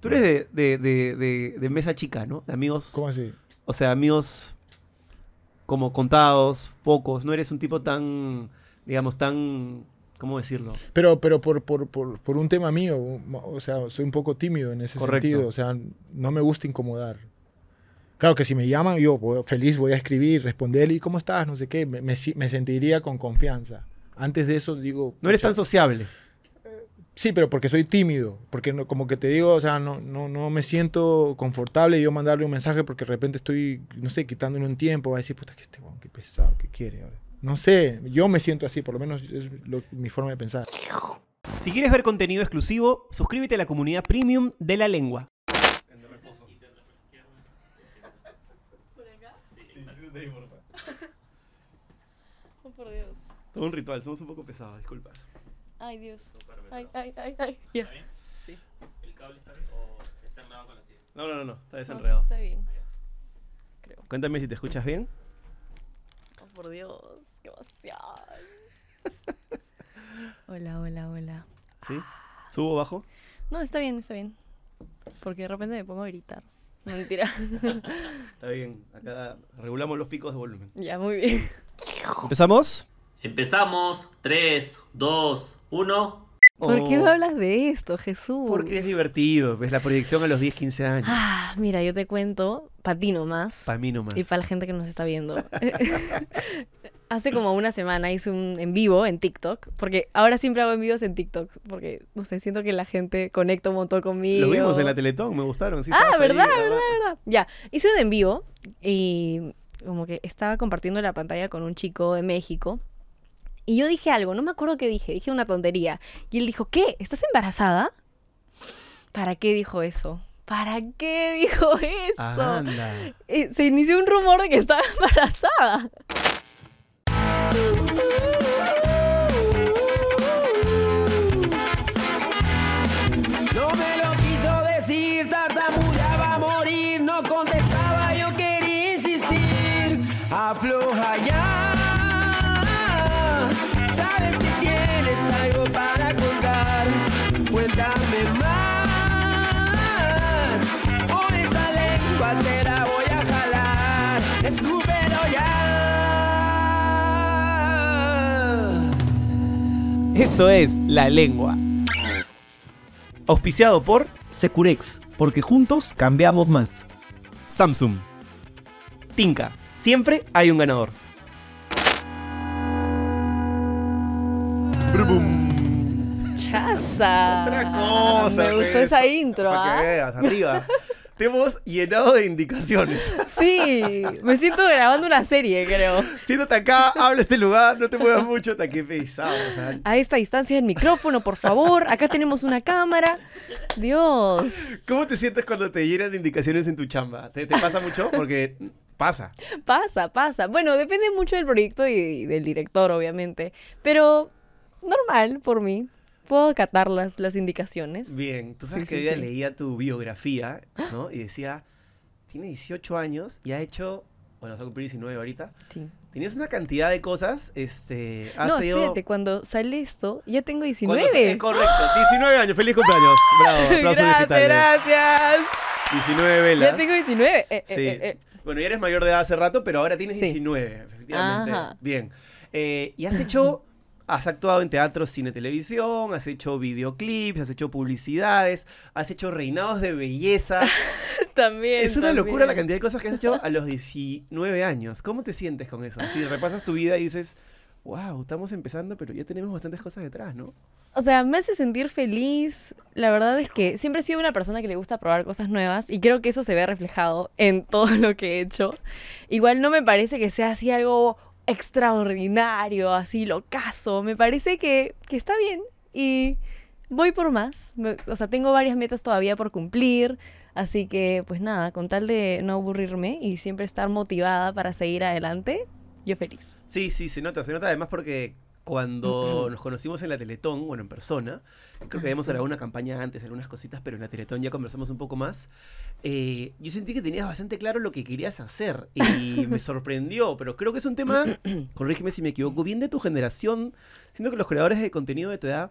Tú eres de, de, de, de- de mesa chica, ¿no? De amigos. ¿Cómo así? O sea, amigos como contados, pocos. No eres un tipo tan, digamos, tan. ¿Cómo decirlo? Pero, pero por, por, por, por un tema mío, o sea, soy un poco tímido en ese Correcto. sentido. O sea, no me gusta incomodar. Claro que si me llaman, yo feliz voy a escribir, responder, ¿y cómo estás? No sé qué, me, me me sentiría con confianza. Antes de eso digo... No eres tan sociable. Sí, pero porque soy tímido, porque no, como que te digo, o sea, no, no, no me siento confortable yo mandarle un mensaje porque de repente estoy, no sé, quitándole un tiempo, va a decir, puta, que este weón, qué pesado, ¿qué quiere ahora? No sé, yo me siento así, por lo menos es lo- mi forma de pensar. Si quieres ver contenido exclusivo, suscríbete a la comunidad premium de la lengua. Oh, por Dios. Todo un ritual, somos un poco pesados, disculpa. Ay, Dios. Ay, ay, ay, ay. Ya. Sí. ¿El cable está bien o está enredado con la silla? No, no, no, no, está No, sí desenredado. está bien. Creo. Cuéntame si te escuchas bien. Oh, por Dios. Qué emoción. Hola, hola, hola. ¿Sí? ¿Subo bajo? No, está bien, está bien. Porque de repente me pongo a gritar. No, mentira. Está bien, acá regulamos los picos de volumen. ya, muy bien. ¿Empezamos? Empezamos. 3, 2, 1. ¿Por qué Oh, me hablas de esto, Jesús? Porque es divertido, ves la proyección a los 10, 15 años. Ah, mira, yo te cuento, para ti nomás. Para mí nomás. Y para la gente que nos está viendo. Hace como una semana hice un en vivo en TikTok, porque ahora siempre hago en vivos en TikTok, porque, no sé, siento que la gente conecta un montón conmigo. Los vimos en la Teletón, me gustaron. sí, Ah, ahí, ¿verdad? ah, ¿verdad? ¿verdad? Ya, hice un en vivo y como que estaba compartiendo la pantalla con un chico de México. Y yo dije algo, no me acuerdo qué dije, dije una tontería. Y él dijo, ¿qué? ¿Estás embarazada? ¿Para qué dijo eso? ¿Para qué dijo eso? Anda. Y se inició un rumor de que estaba embarazada. No me lo quiso decir, tartamudeaba a morir, no contestaba, yo quería insistir. Afloja ya, Eso es La Lengua. Auspiciado por Securex, porque juntos cambiamos más. Samsung. Tinka. Siempre hay un ganador. Brum. Chaza. Otra cosa. Me gustó pues. esa intro, Para ¿ah? que veas, arriba. Te hemos llenado de indicaciones. Sí, me siento grabando una serie, creo. Siéntate acá, habla este lugar, no te muevas mucho, hasta que pesado. O sea, A esta distancia del micrófono, por favor. Acá tenemos una cámara. Dios. ¿Cómo te sientes cuando te llenan de indicaciones en tu chamba? ¿Te, te pasa mucho? Porque pasa. Pasa, pasa. Bueno, depende mucho del proyecto y del director, obviamente. Pero normal por mí. Puedo acatar las, las indicaciones. Bien, tú sabes Sí, que sí, hoy día sí. leía tu biografía, ¿no? Y decía, tiene 18 años y ha hecho, bueno, vas a cumplir 19 ahorita. Sí. Tenías una cantidad de cosas, este, has No, sido- espérate, cuando sale esto, ya tengo cuando- 19. Es correcto, 19 años, feliz cumpleaños. Bravo, aplausos gracias, digitales. gracias. 19 velas. Ya tengo 19. Eh, eh, Sí. eh, eh. Bueno, ya eres mayor de edad hace rato, pero ahora tienes Sí. 19, efectivamente. Ajá. Bien. Eh, y has hecho, has actuado en teatro, cine, televisión, has hecho videoclips, has hecho publicidades, has hecho reinados de belleza. También. es una locura la cantidad de cosas que has hecho a los 19 años. ¿Cómo te sientes con eso? Si repasas tu vida y dices, wow, estamos empezando, pero ya tenemos bastantes cosas detrás, ¿no? O sea, me hace sentir feliz. La verdad es que siempre he sido una persona que le gusta probar cosas nuevas y creo que eso se ve reflejado en todo lo que he hecho. Igual no me parece que sea así algo extraordinario, así locazo. Me parece que, que está bien y voy por más. Me- o sea, tengo varias metas todavía por cumplir. Así que, pues nada, con tal de no aburrirme y siempre estar motivada para seguir adelante, yo feliz. Sí, sí, se nota, se nota además porque cuando nos conocimos en la Teletón, bueno, en persona, creo que habíamos sí. grabado una campaña antes, algunas cositas, pero en la Teletón ya conversamos un poco más. eh, yo sentí que tenías bastante claro lo que querías hacer y me sorprendió, pero creo que es un tema, corrígeme si me equivoco, bien de tu generación. Siento que los creadores de contenido de tu edad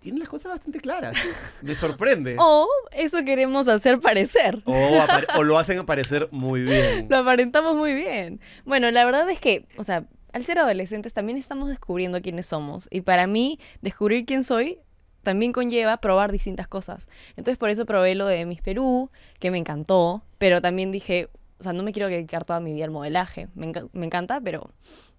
tiene las cosas bastante claras. Me sorprende. O eso queremos hacer parecer. O, o lo hacen aparecer muy bien. Lo aparentamos muy bien. Bueno, la verdad es que, o sea, al ser adolescentes también estamos descubriendo quiénes somos. Y para mí, descubrir quién soy también conlleva probar distintas cosas. Entonces, por eso probé lo de Miss Perú, que me encantó, pero también dije, o sea, no me quiero dedicar toda mi vida al modelaje. Me, enca- me encanta, pero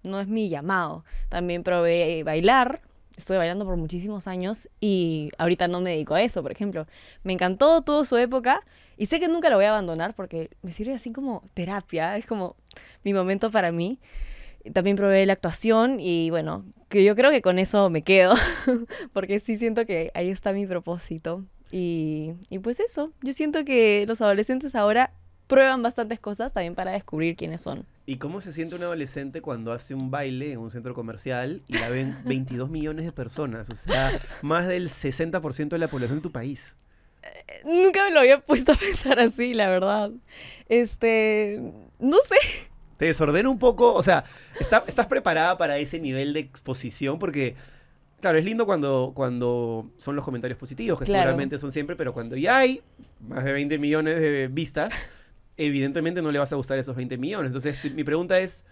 no es mi llamado. También probé bailar. Estuve bailando por muchísimos años y ahorita no me dedico a eso, por ejemplo. Me encantó toda su época y sé que nunca lo voy a abandonar porque me sirve así como terapia, es como mi momento para mí. También probé la actuación y bueno, que yo creo que con eso me quedo, porque sí siento que ahí está mi propósito. Y, y pues eso, yo siento que los adolescentes ahora prueban bastantes cosas también para descubrir quiénes son. ¿Y cómo se siente un adolescente cuando hace un baile en un centro comercial y la ven 22 millones de personas? O sea, más del 60% de la población de tu país. Nunca me lo había puesto a pensar así, la verdad. Este, no sé. Te desordena un poco, o sea, está- ¿estás preparada para ese nivel de exposición? Porque, claro, es lindo cuando, cuando son los comentarios positivos, que Claro. seguramente son siempre, pero cuando ya hay más de 20 millones de vistas, evidentemente no le vas a gustar esos 20 millones. Entonces, mi pregunta es,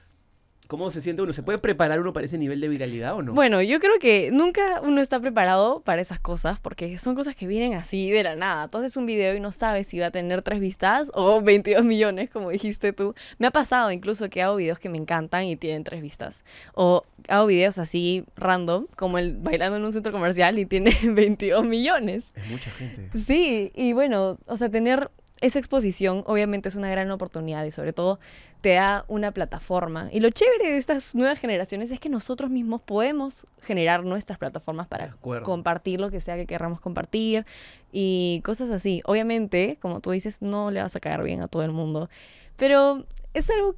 ¿cómo se siente uno? ¿Se puede preparar uno para ese nivel de viralidad o no? Bueno, yo creo que nunca uno está preparado para esas cosas porque son cosas que vienen así de la nada. Tú haces un video y no sabes si va a tener tres vistas o 22 millones, como dijiste tú. Me ha pasado incluso que hago videos que me encantan y tienen tres vistas. O hago videos así random, como el bailando en un centro comercial y tiene 22 millones. Es mucha gente. Sí, y bueno, o sea, tener esa exposición obviamente es una gran oportunidad y sobre todo te da una plataforma. Y lo chévere de estas nuevas generaciones es que nosotros mismos podemos generar nuestras plataformas para compartir lo que sea que querramos compartir y cosas así. Obviamente, como tú dices, no le vas a caer bien a todo el mundo, pero es algo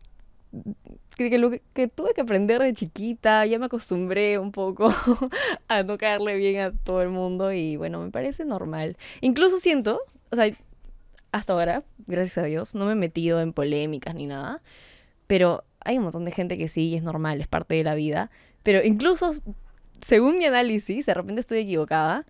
que, que lo que, que tuve que aprender de chiquita, ya me acostumbré un poco a no caerle bien a todo el mundo y bueno, me parece normal. Incluso siento, o sea, hasta ahora, gracias a Dios, no me he metido en polémicas ni nada, pero hay un montón de gente que sí, es normal, es parte de la vida, pero incluso según mi análisis, de repente estoy equivocada,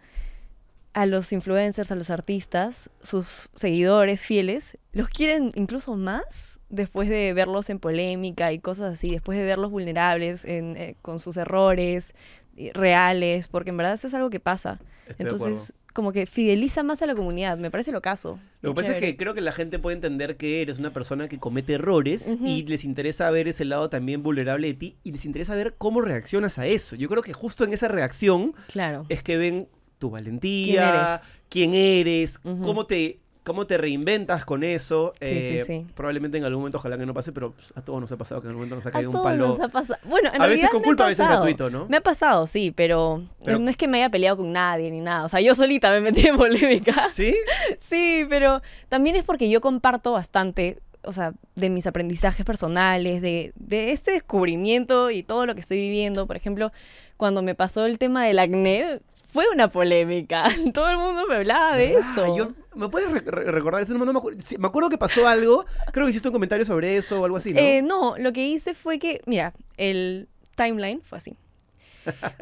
a los influencers, a los artistas, sus seguidores fieles, los quieren incluso más después de verlos en polémica y cosas así, después de verlos vulnerables en, eh, con sus errores eh, reales, porque en verdad eso es algo que pasa. Estoy. Entonces, como que fideliza más a la comunidad, me parece lo caso. Lo que pasa es que creo que la gente puede entender que eres una persona que comete errores y les interesa ver ese lado también vulnerable de ti y les interesa ver cómo reaccionas a eso. Yo creo que justo en esa reacción Claro. es que ven tu valentía, quién eres, cómo te cómo te reinventas con eso. Sí, sí, Eh, sí. Probablemente en algún momento, ojalá que no pase, pero a todos nos ha pasado que en algún momento nos ha A caído un todos palo. nos ha pasado. Bueno, en A veces con me ha culpa, a veces gratuito, ¿no? Me ha pasado, sí, pero, Pero- no es que me haya peleado con nadie ni nada. O sea, yo solita me metí en polémica. ¿Sí? Sí, pero también es porque yo comparto bastante, o sea, de mis aprendizajes personales, de, de este descubrimiento y todo lo que estoy viviendo. Por ejemplo, cuando me pasó el tema del acné, fue una polémica. Todo el mundo me hablaba de Ah, eso. yo- ¿Me puedes re- re- recordar? No, no me, acuerdo. Sí, me acuerdo que pasó algo. Creo que hiciste un comentario sobre eso o algo así, ¿no? Eh, no, lo que hice fue que, mira, el timeline fue así.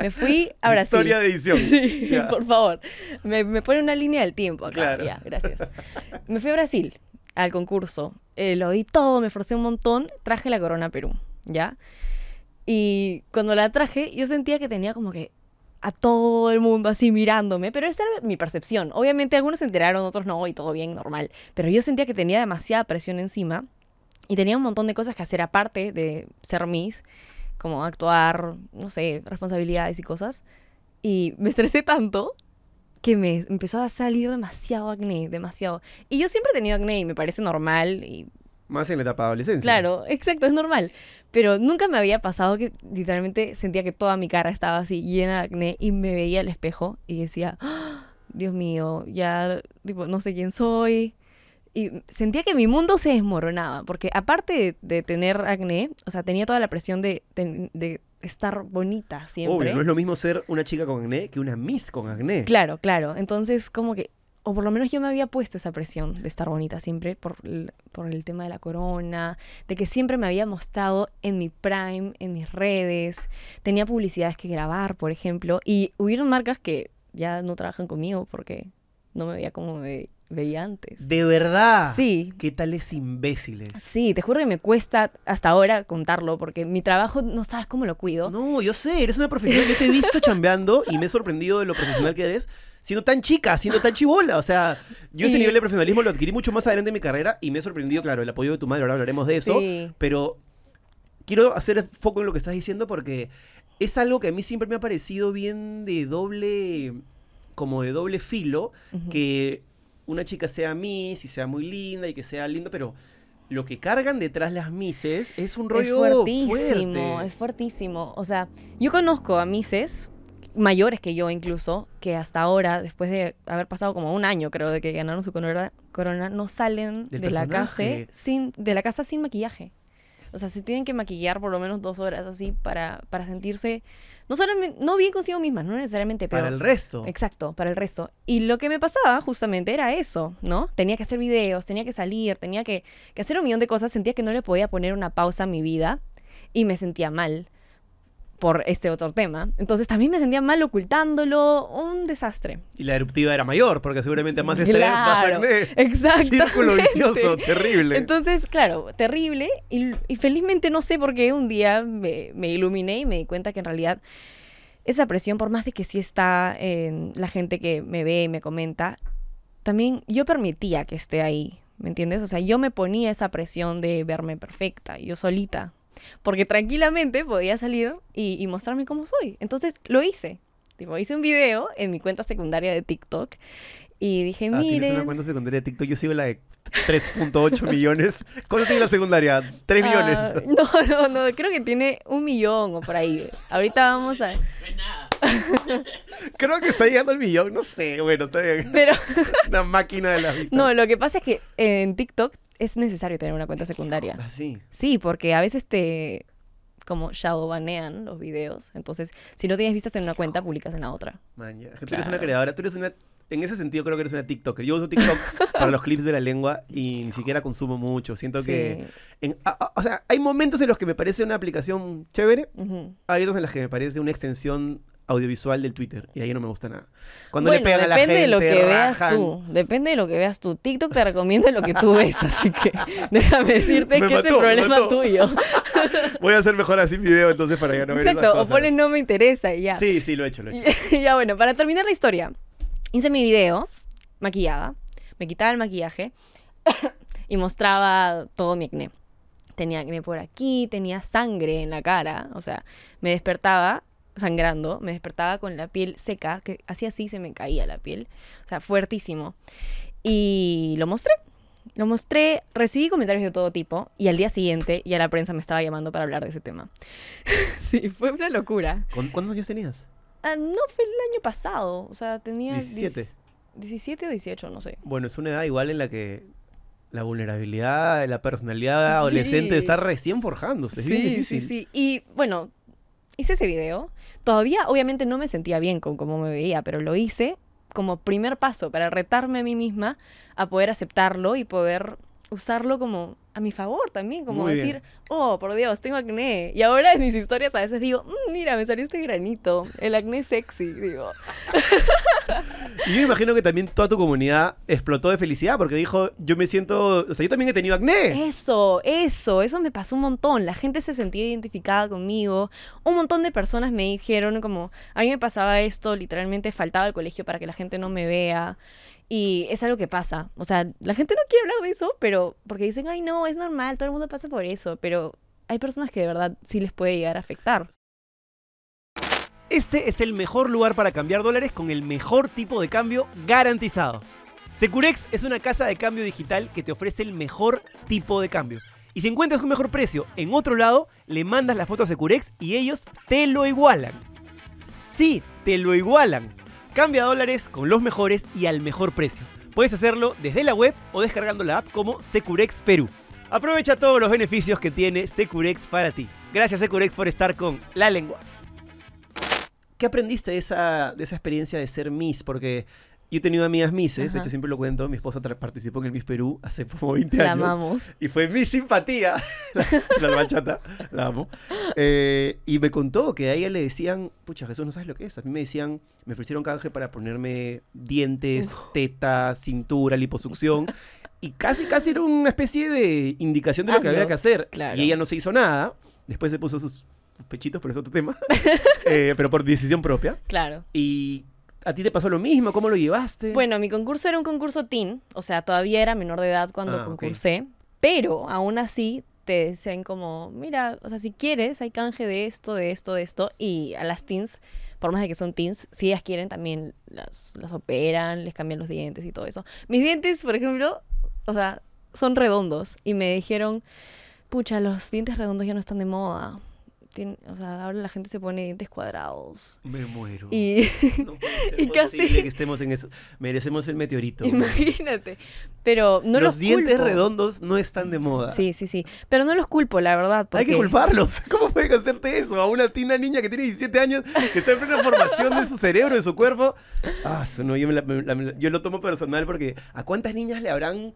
Me fui a Brasil. Historia de edición. Sí, por favor. Me, me pone una línea del tiempo acá. Claro. Ya, gracias. Me fui a Brasil al concurso. Eh, lo di todo, me esforcé un montón. Traje la corona a Perú, ¿ya? Y cuando la traje, yo sentía que tenía como que a todo el mundo así mirándome, pero esa era mi percepción. Obviamente algunos se enteraron, otros no, y todo bien, normal. Pero yo sentía que tenía demasiada presión encima y tenía un montón de cosas que hacer aparte de ser Miss, como actuar, no sé, responsabilidades y cosas. Y me estresé tanto que me empezó a salir demasiado acné, demasiado. Y yo siempre he tenido acné y me parece normal y Más en la etapa de adolescencia. Claro, exacto, es normal. Pero nunca me había pasado que literalmente sentía que toda mi cara estaba así llena de acné y me veía al espejo y decía, "Ah, Dios mío, ya tipo, no sé quién soy. Y sentía que mi mundo se desmoronaba, porque aparte de, de tener acné, o sea, tenía toda la presión de, de- de estar bonita siempre. Obvio, no es lo mismo ser una chica con acné que una miss con acné. Claro, claro. Entonces, como que, o por lo menos yo me había puesto esa presión de estar bonita siempre por el, por el tema de la corona, de que siempre me había mostrado en mi prime, en mis redes, tenía publicidades que grabar, por ejemplo, y hubieron marcas que ya no trabajan conmigo porque no me veía como me veía antes. De verdad. Sí. ¿Qué tales imbéciles? Sí, te juro que me cuesta hasta ahora contarlo porque mi trabajo no sabes cómo lo cuido. No, yo sé, eres una profesional. Yo te he visto chambeando y me he sorprendido de lo profesional que eres. Siendo tan chica, siendo tan chivola. O sea, yo ese Y- nivel de profesionalismo lo adquirí mucho más adelante en mi carrera y me he sorprendido, claro, el apoyo de tu madre, ahora hablaremos de eso. Sí. Pero quiero hacer foco en lo que estás diciendo porque es algo que a mí siempre me ha parecido bien de doble, como de doble filo, que una chica sea Miss y sea muy linda y que sea lindo, pero lo que cargan detrás las Misses es un Es rollo fuertísimo, fuerte. es fuertísimo. O sea, yo conozco a mises mayores que yo incluso, que hasta ahora, después de haber pasado como un año, creo, de que ganaron su corona, corona no salen de la, casa sin, de la casa sin maquillaje. O sea, se tienen que maquillar por lo menos dos horas así para, para sentirse, no solamente, no bien consigo mismas, no necesariamente, pero... Para el resto. Exacto, para el resto. Y lo que me pasaba justamente era eso, ¿no? Tenía que hacer videos, tenía que salir, tenía que, que hacer un millón de cosas. Sentía que no le podía poner una pausa a mi vida y me sentía mal por este otro tema. Entonces también me sentía mal ocultándolo, un desastre. Y la eruptiva era mayor, porque seguramente más estrés, más Claro, acné. exactamente. Círculo vicioso, terrible. Entonces, claro, terrible. Y, y felizmente no sé por qué un día me, me iluminé y me di cuenta que en realidad esa presión, por más de que sí está en la gente que me ve y me comenta, también yo permitía que esté ahí, ¿me entiendes? O sea, yo me ponía esa presión de verme perfecta, yo solita. Porque tranquilamente podía salir y, y mostrarme cómo soy. Entonces lo hice. Tipo, hice un video en mi cuenta secundaria de TikTok y dije, Ah, tienes miren... una cuenta secundaria de TikTok. Yo sigo la de 3.8 millones. ¿Cuánto tiene la secundaria? 3 millones. Ah, no, no, no, creo que tiene un millón o por ahí. Ahorita vamos a... No es nada. Creo que está llegando al millón. No sé. Bueno, está bien. Pero, Una máquina de las vistas. no, lo que pasa es que en TikTok es necesario tener una cuenta secundaria. Así. Sí, porque a veces te como shadow banean los videos. Entonces, si no tienes vistas en una cuenta, publicas en la otra. Man, ya. Tú eres una creadora. Tú eres una... En ese sentido creo que eres una TikToker. Yo uso TikTok para los clips de la lengua y ni siquiera consumo mucho. Siento que... Sí. en- a- a- o sea, hay momentos en los que me parece una aplicación chévere. Hay otros en los que me parece una extensión audiovisual del Twitter. Y ahí no me gusta nada. Cuando bueno, le pegan a la depende gente, de lo que veas rajan. tú. Depende de lo que veas tú. TikTok te recomienda lo que tú ves, así que déjame decirte Me que es el mató, problema mató. tuyo. Voy a hacer mejor así mi video entonces para ya no ver esas Exacto, o pones no me interesa y ya. Sí, sí, lo he hecho, lo he hecho. Y ya bueno, para terminar la historia, hice mi video maquillada, me quitaba el maquillaje y mostraba todo mi acné. Tenía acné por aquí, tenía sangre en la cara, o sea, me despertaba sangrando, me despertaba con la piel seca, que así así se me caía la piel, o sea, fuertísimo. Y lo mostré. Lo mostré, recibí comentarios de todo tipo y al día siguiente ya la prensa me estaba llamando para hablar de ese tema. sí, fue una locura. ¿Con- ¿Cuántos años tenías? Ah, no fue el año pasado, o sea, tenía... 17. diez- 17 o 18, no sé. Bueno, es una edad igual en la que la vulnerabilidad, la personalidad adolescente Sí. está recién forjándose. Es bien difícil. sí, sí. Y bueno, hice ese video. Todavía, obviamente, no me sentía bien con cómo me veía, pero lo hice como primer paso para retarme a mí misma a poder aceptarlo y poder usarlo como a mi favor también, como Muy bien. decir, oh, por Dios, tengo acné. Y ahora en mis historias a veces digo, "Mm, mira, me salió este granito, el acné sexy, digo. Y yo imagino que también toda tu comunidad explotó de felicidad porque dijo, yo me siento, o sea, yo también he tenido acné. Eso, eso, eso me pasó un montón. La gente se sentía identificada conmigo. Un montón de personas me dijeron como, a mí me pasaba esto, literalmente faltaba al colegio para que la gente no me vea. Y es algo que pasa. O sea, la gente no quiere hablar de eso, pero porque dicen, ay, no, es normal, todo el mundo pasa por eso. Pero hay personas que de verdad sí les puede llegar a afectar. Este es el mejor lugar para cambiar dólares con el mejor tipo de cambio garantizado. Securex es una casa de cambio digital que te ofrece el mejor tipo de cambio. Y si encuentras un mejor precio en otro lado, le mandas la foto a Securex y ellos te lo igualan. Sí, te lo igualan. Cambia dólares con los mejores y al mejor precio. Puedes hacerlo desde la web o descargando la app como Securex Perú. Aprovecha todos los beneficios que tiene Securex para ti. Gracias Securex por estar con La Lengua. ¿Qué aprendiste de esa, de esa experiencia de ser Miss? Porque yo he tenido amigas Misses, de hecho siempre lo cuento, mi esposa participó en el Miss Perú hace como 20 La años. amamos. Y fue mi simpatía, la, la bachata, la amo. Eh, y me contó que a ella le decían, pucha, Jesús, no sabes lo que es. A mí me decían, me ofrecieron canje para ponerme dientes, tetas, cintura, liposucción. Y casi, casi era una especie de indicación de lo que Hazlo, había que hacer. claro. Y ella no se hizo nada. Después se puso sus pechitos, pero es otro tema. Eh, pero por decisión propia. Claro. Y a ti te pasó lo mismo, ¿cómo lo llevaste? Bueno, mi concurso era un concurso teen, o sea, todavía era menor de edad cuando Ah, concursé, pero aún así te decían como, mira, o sea, si quieres, hay canje de esto, de esto, de esto, y a las teens, por más de que son teens, si ellas quieren también las, las operan, les cambian los dientes y todo eso. Mis dientes, por ejemplo, o sea, son redondos, y me dijeron, pucha, los dientes redondos ya no están de moda. Tien- o sea, ahora la gente se pone dientes cuadrados. me muero. Y No puede ser y casi- que estemos en eso. Merecemos el meteorito. imagínate. Pero no los los, dientes culpo. redondos no están de moda. Sí, sí, sí. Pero no los culpo, la verdad. Hay que culparlos. ¿Cómo pueden hacerte eso? A una tina niña que tiene 17 años, que está en plena formación de su cerebro, de su cuerpo. Ah, no, yo, la- me la- yo lo tomo personal porque ¿a cuántas niñas le habrán...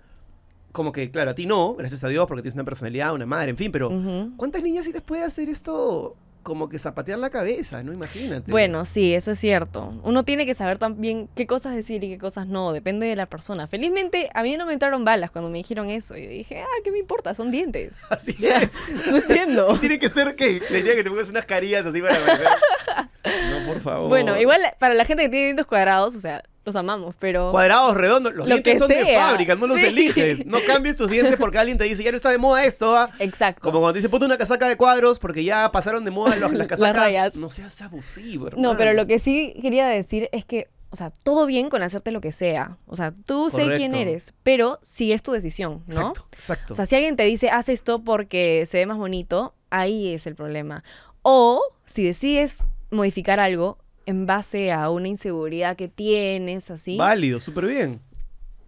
Como que, claro, a ti no, gracias a Dios, porque tienes una personalidad, una madre, en fin, pero. ¿cuántas niñas sí les puede hacer esto como que zapatear la cabeza, no? Imagínate. Bueno, sí, eso es cierto. Uno tiene que saber también qué cosas decir y qué cosas no. Depende de la persona. Felizmente, a mí no me entraron balas cuando me dijeron eso. Y dije, ah, ¿qué me importa? Son dientes. Así es. No entiendo. Tiene que ser que diría que te pongas unas carillas así para No, por favor. Bueno, igual para la gente que tiene dientes cuadrados, o sea, los amamos, pero... Cuadrados, redondos, los Lo dientes que son de fábrica, no los Sí. eliges. No cambies tus dientes porque alguien te dice, ya no está de moda esto, ¿ah?". Exacto. Como cuando te dice, ponte una casaca de cuadros porque ya pasaron de moda los- las Las casacas. rayas. No seas abusivo, No, pero hermano. lo que sí quería decir es que, o sea, todo bien con hacerte lo que sea. O sea, tú sé quién eres, pero sí es tu decisión, ¿no? Exacto, exacto. O sea, si alguien te dice, haz esto porque se ve más bonito, ahí es el problema. O si decides modificar algo en base a una inseguridad que tienes, así. Válido, súper bien.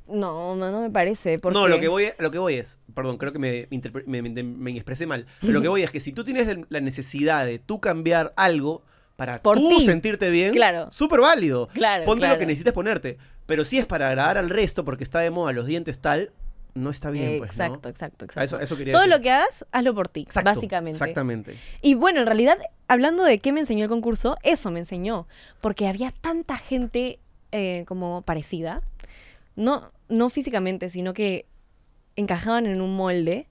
No, no, no me parece. Porque... No, lo que, voy, lo que voy es, perdón, creo que me, me, me- me expresé mal, pero lo que voy es que si tú tienes la necesidad de tú cambiar algo para Por tú ti. sentirte bien, Claro. súper válido. Claro, Ponte lo que necesites ponerte. Pero si es para agradar al resto porque está de moda los dientes tal, no está bien, pues, ¿no? exacto, exacto, exacto. A eso, eso quería Todo decir. lo que hagas, hazlo por ti, Exacto, básicamente. Exactamente. Y bueno, en realidad, hablando de qué me enseñó el concurso, eso me enseñó. Porque había tanta gente eh, como parecida. No, no físicamente, sino que encajaban en un molde.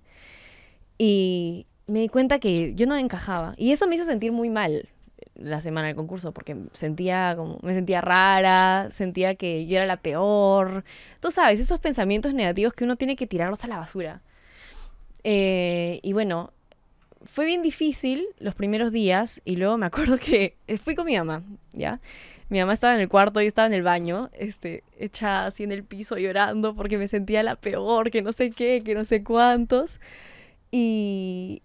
Y me di cuenta que yo no encajaba. Y eso me hizo sentir muy mal la semana del concurso, porque sentía como, me sentía rara, sentía que yo era la peor. Tú sabes, esos pensamientos negativos que uno tiene que tirarlos a la basura. Eh, y bueno, fue bien difícil los primeros días y luego me acuerdo que fui con mi mamá, ¿ya? Mi mamá estaba en el cuarto, yo estaba en el baño, este, echada así en el piso llorando porque me sentía la peor, que no sé qué, que no sé cuántos. Y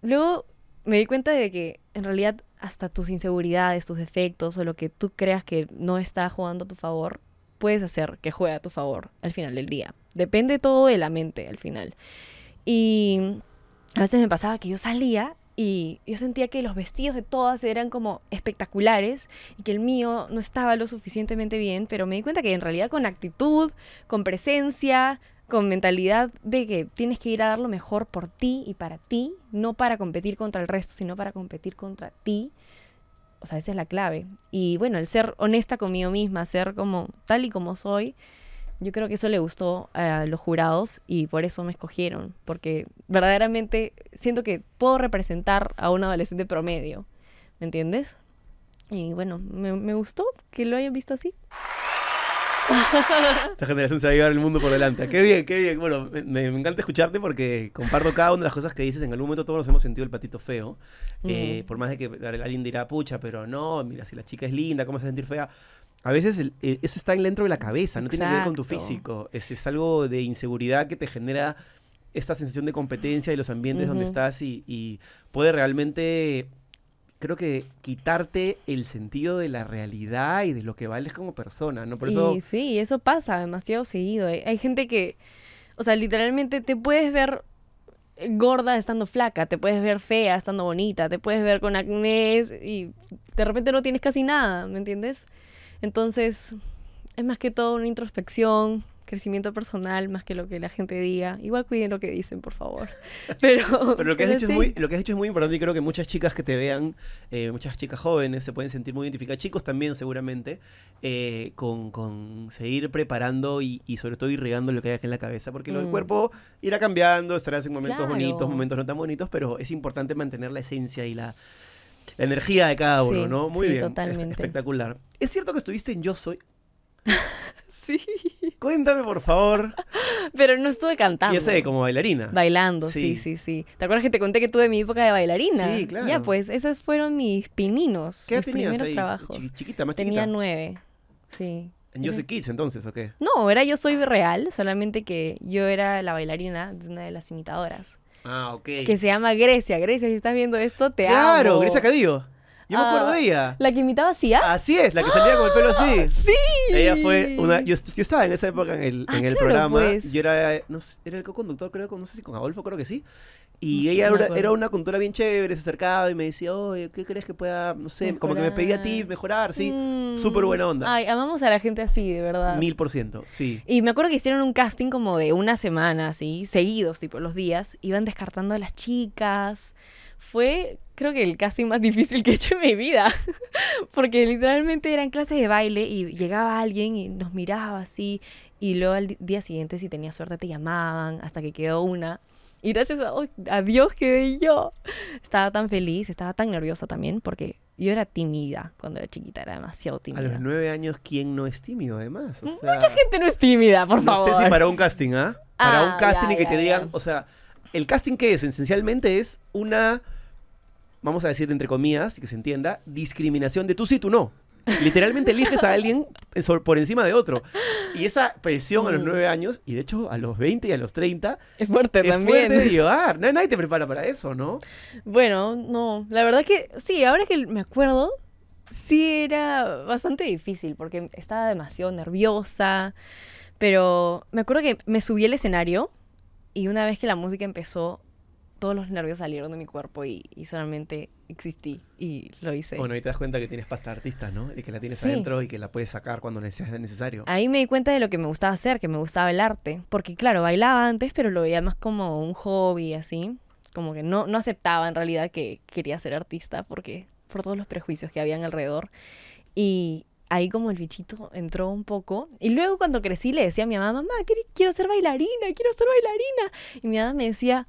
luego me di cuenta de que en realidad hasta tus inseguridades, tus defectos o lo que tú creas que no está jugando a tu favor, puedes hacer que juegue a tu favor al final del día. Depende todo de la mente al final. Y a veces me pasaba que yo salía y yo sentía que los vestidos de todas eran como espectaculares y que el mío no estaba lo suficientemente bien, pero me di cuenta que en realidad con actitud, con presencia, con mentalidad de que tienes que ir a dar lo mejor por ti y para ti, no para competir contra el resto, sino para competir contra ti. O sea, esa es la clave. Y bueno, el ser honesta conmigo misma, ser como tal y como soy, yo creo que eso le gustó a los jurados y por eso me escogieron, porque verdaderamente siento que puedo representar a un adolescente promedio, ¿me entiendes? Y bueno, me, me gustó que lo hayan visto así. Esta generación se va a llevar el mundo por delante. Qué bien, qué bien. Bueno, me, me encanta escucharte porque comparto cada una de las cosas que dices. En algún momento todos nos hemos sentido el patito feo. Eh, por más de que alguien dirá, pucha, pero no, mira, si la chica es linda, ¿cómo se va a sentir fea? A veces el- eh, eso está dentro de la cabeza, no tiene que ver con tu físico. Es, es algo de inseguridad que te genera esta sensación de competencia de los ambientes donde estás y, y puede realmente, creo que, quitarte el sentido de la realidad y de lo que vales como persona, ¿no? Por eso... Y sí, eso pasa demasiado seguido. Hay, hay gente que, o sea, literalmente te puedes ver gorda estando flaca, te puedes ver fea estando bonita, te puedes ver con acné y de repente no tienes casi nada, ¿me entiendes? Entonces, es más que todo una introspección, crecimiento personal, más que lo que la gente diga. Igual cuiden lo que dicen, por favor. Pero, Pero lo que, has pero dicho es muy, lo que has dicho es muy importante y creo que muchas chicas que te vean, eh, muchas chicas jóvenes se pueden sentir muy identificadas, chicos también seguramente, eh, con, con seguir preparando y, y sobre todo irrigando lo que hay acá en la cabeza, porque lo del Mm. cuerpo irá cambiando, estarás en momentos Claro. bonitos, momentos no tan bonitos, pero es importante mantener la esencia y la, la energía de cada uno, Sí, ¿no? Muy sí, bien, totalmente. espectacular. ¿Es cierto que estuviste en Yo Soy? Sí. Cuéntame, por favor. Pero no estuve cantando. Yo sé, como bailarina. Bailando, Sí. sí. sí, sí, ¿Te acuerdas que te conté que tuve mi época de bailarina? Sí, claro. Ya, pues esos fueron mis pininos. ¿Qué mis tenías primeros ahí? trabajos. Chi- Chiquita, más Tenía chiquita. nueve. Sí. En Yo Soy Kids, entonces, ¿o qué? No, era yo soy real, solamente que yo era la bailarina de una de las imitadoras. Ah, ok. Que se llama Grecia. Grecia, si estás viendo esto, te claro, amo. Grecia Cadillo. Yo me Ah, acuerdo de ella. La que imitaba a Sia. Así es, la que salía con el pelo así. ¡Sí! Ella fue una. Yo, yo estaba en esa época en el, Ah, en el claro, programa. pues. Yo era. No sé, era el co-conductor, creo, con- no sé si con Adolfo, creo que sí. Y No ella era, era una conductora bien chévere, se acercaba y me decía, oye, ¿qué crees que pueda, no sé, como que me pedía tips, mejorar, sí. Mm. Súper buena onda. Ay, amamos a la gente así, de verdad. Mil por ciento, sí. Y me acuerdo que hicieron un casting como de una semana, así, seguidos, tipo, los días. Iban descartando a las chicas. Fue, creo que el casting más difícil que he hecho en mi vida. Porque literalmente eran clases de baile y llegaba alguien y nos miraba así. Y luego al día siguiente, si tenías suerte, te llamaban hasta que quedó una. Y gracias a, a Dios quedé yo. Estaba tan feliz, estaba tan nerviosa también, porque yo era tímida cuando era chiquita, era demasiado A tímida. los nueve años, ¿quién no es tímido, además? O sea, Mucha gente no es tímida, por no favor. sé si para un casting, ¿ah? Para Ah, un casting ya, y que ya, te digan, ya. o sea, el casting que es esencialmente es una, vamos a decir entre comillas, que se entienda, discriminación de tú sí, tú no. Literalmente eliges a alguien so- por encima de otro. Y esa presión a los Mm. nueve años, y de hecho a los 20 y a los 30, Es fuerte es también. fuerte de llevar. Na- Nadie te prepara para eso, ¿no? Bueno, no, la verdad que sí, ahora que me acuerdo, sí era bastante difícil porque estaba demasiado nerviosa, pero me acuerdo que me subí al escenario y una vez que la música empezó, todos los nervios salieron de mi cuerpo y, y solamente existí y lo hice. Bueno, ahí te das cuenta que tienes pasta artista, ¿no? Y que la tienes Sí. adentro y que la puedes sacar cuando sea necesario. Ahí me di cuenta de lo que me gustaba hacer, que me gustaba el arte, porque claro, bailaba antes, pero lo veía más como un hobby, así, como que no, no aceptaba en realidad que quería ser artista, porque por todos los prejuicios que habían alrededor. Y ahí como el bichito entró un poco. Y luego cuando crecí le decía a mi mamá, mamá, quiero- ser bailarina, quiero ser bailarina. Y mi mamá me decía,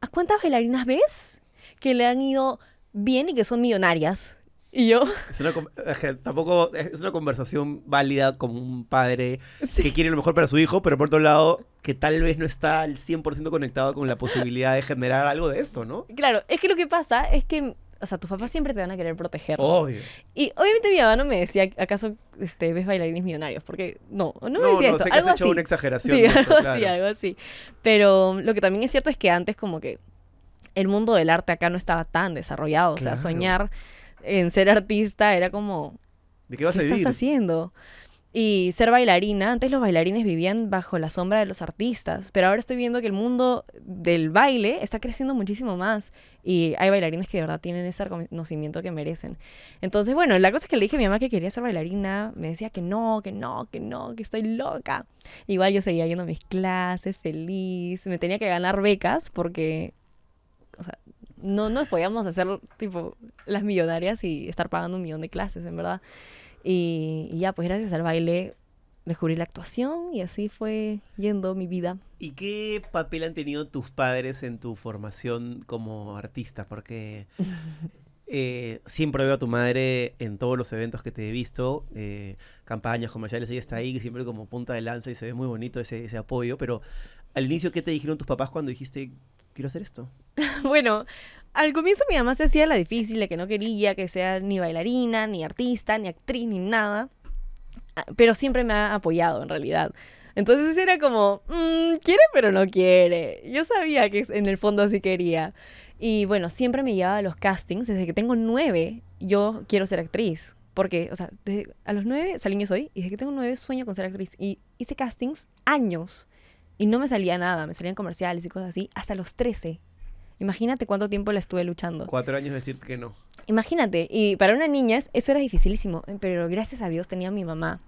¿a cuántas bailarinas ves que le han ido bien y que son millonarias? Y yo, Es una, tampoco es una conversación válida como un padre que quiere lo mejor para su hijo, pero por otro lado, que tal vez no está al 100% conectado con la posibilidad de generar algo de esto, ¿no? claro, es que lo que pasa es que, o sea, tus papás siempre te van a querer proteger. ¿no? Obvio. Y obviamente mi mamá no me decía, ¿acaso este, ves bailarines millonarios? Porque no, no me No, decía no, eso. sé que algo has hecho así. una exageración. Sí, esto, algo así, algo así. Pero lo que también es cierto es que antes como que el mundo del arte acá no estaba tan desarrollado. O sea, soñar en ser artista era como, ¿De qué vas ¿qué a vivir? estás haciendo? Y ser bailarina, antes los bailarines vivían bajo la sombra de los artistas, pero ahora estoy viendo que el mundo del baile está creciendo muchísimo más y hay bailarines que de verdad tienen ese reconocimiento que merecen. Entonces, bueno, la cosa es que le dije a mi mamá que quería ser bailarina, me decía que no, que no, que no, que estoy loca. Igual yo seguía yendo a mis clases, feliz, me tenía que ganar becas porque, o sea, no nos podíamos hacer tipo las millonarias y estar pagando un millón de clases, en verdad. Y, y ya, pues gracias al baile descubrí la actuación y así fue yendo mi vida. ¿Y qué papel han tenido tus padres en tu formación como artista? Porque eh, siempre veo a tu madre en todos los eventos que te he visto, eh, campañas comerciales, ella está ahí siempre como punta de lanza y se ve muy bonito ese, ese apoyo, pero al inicio, ¿qué te dijeron tus papás cuando dijiste, quiero hacer esto? Bueno, al comienzo mi mamá se hacía la difícil de que no quería que sea ni bailarina, ni artista, ni actriz, ni nada. Ah, Pero siempre me ha apoyado en realidad. Entonces era como, "Mm, quiere pero no quiere. Yo sabía que en el fondo sí quería. Y bueno, siempre me llevaba a los castings. Desde que tengo nueve, yo quiero ser actriz. Porque, o sea, desde- a los nueve salí yo soy. Y desde que tengo nueve sueño con ser actriz. Y hice castings años. Y no me salía nada. Me salían comerciales y cosas así. Hasta los 13. Imagínate cuánto tiempo la estuve luchando. Cuatro años decir que no. Imagínate, y para una niña es- eso era dificilísimo, pero gracias a Dios tenía a mi mamá.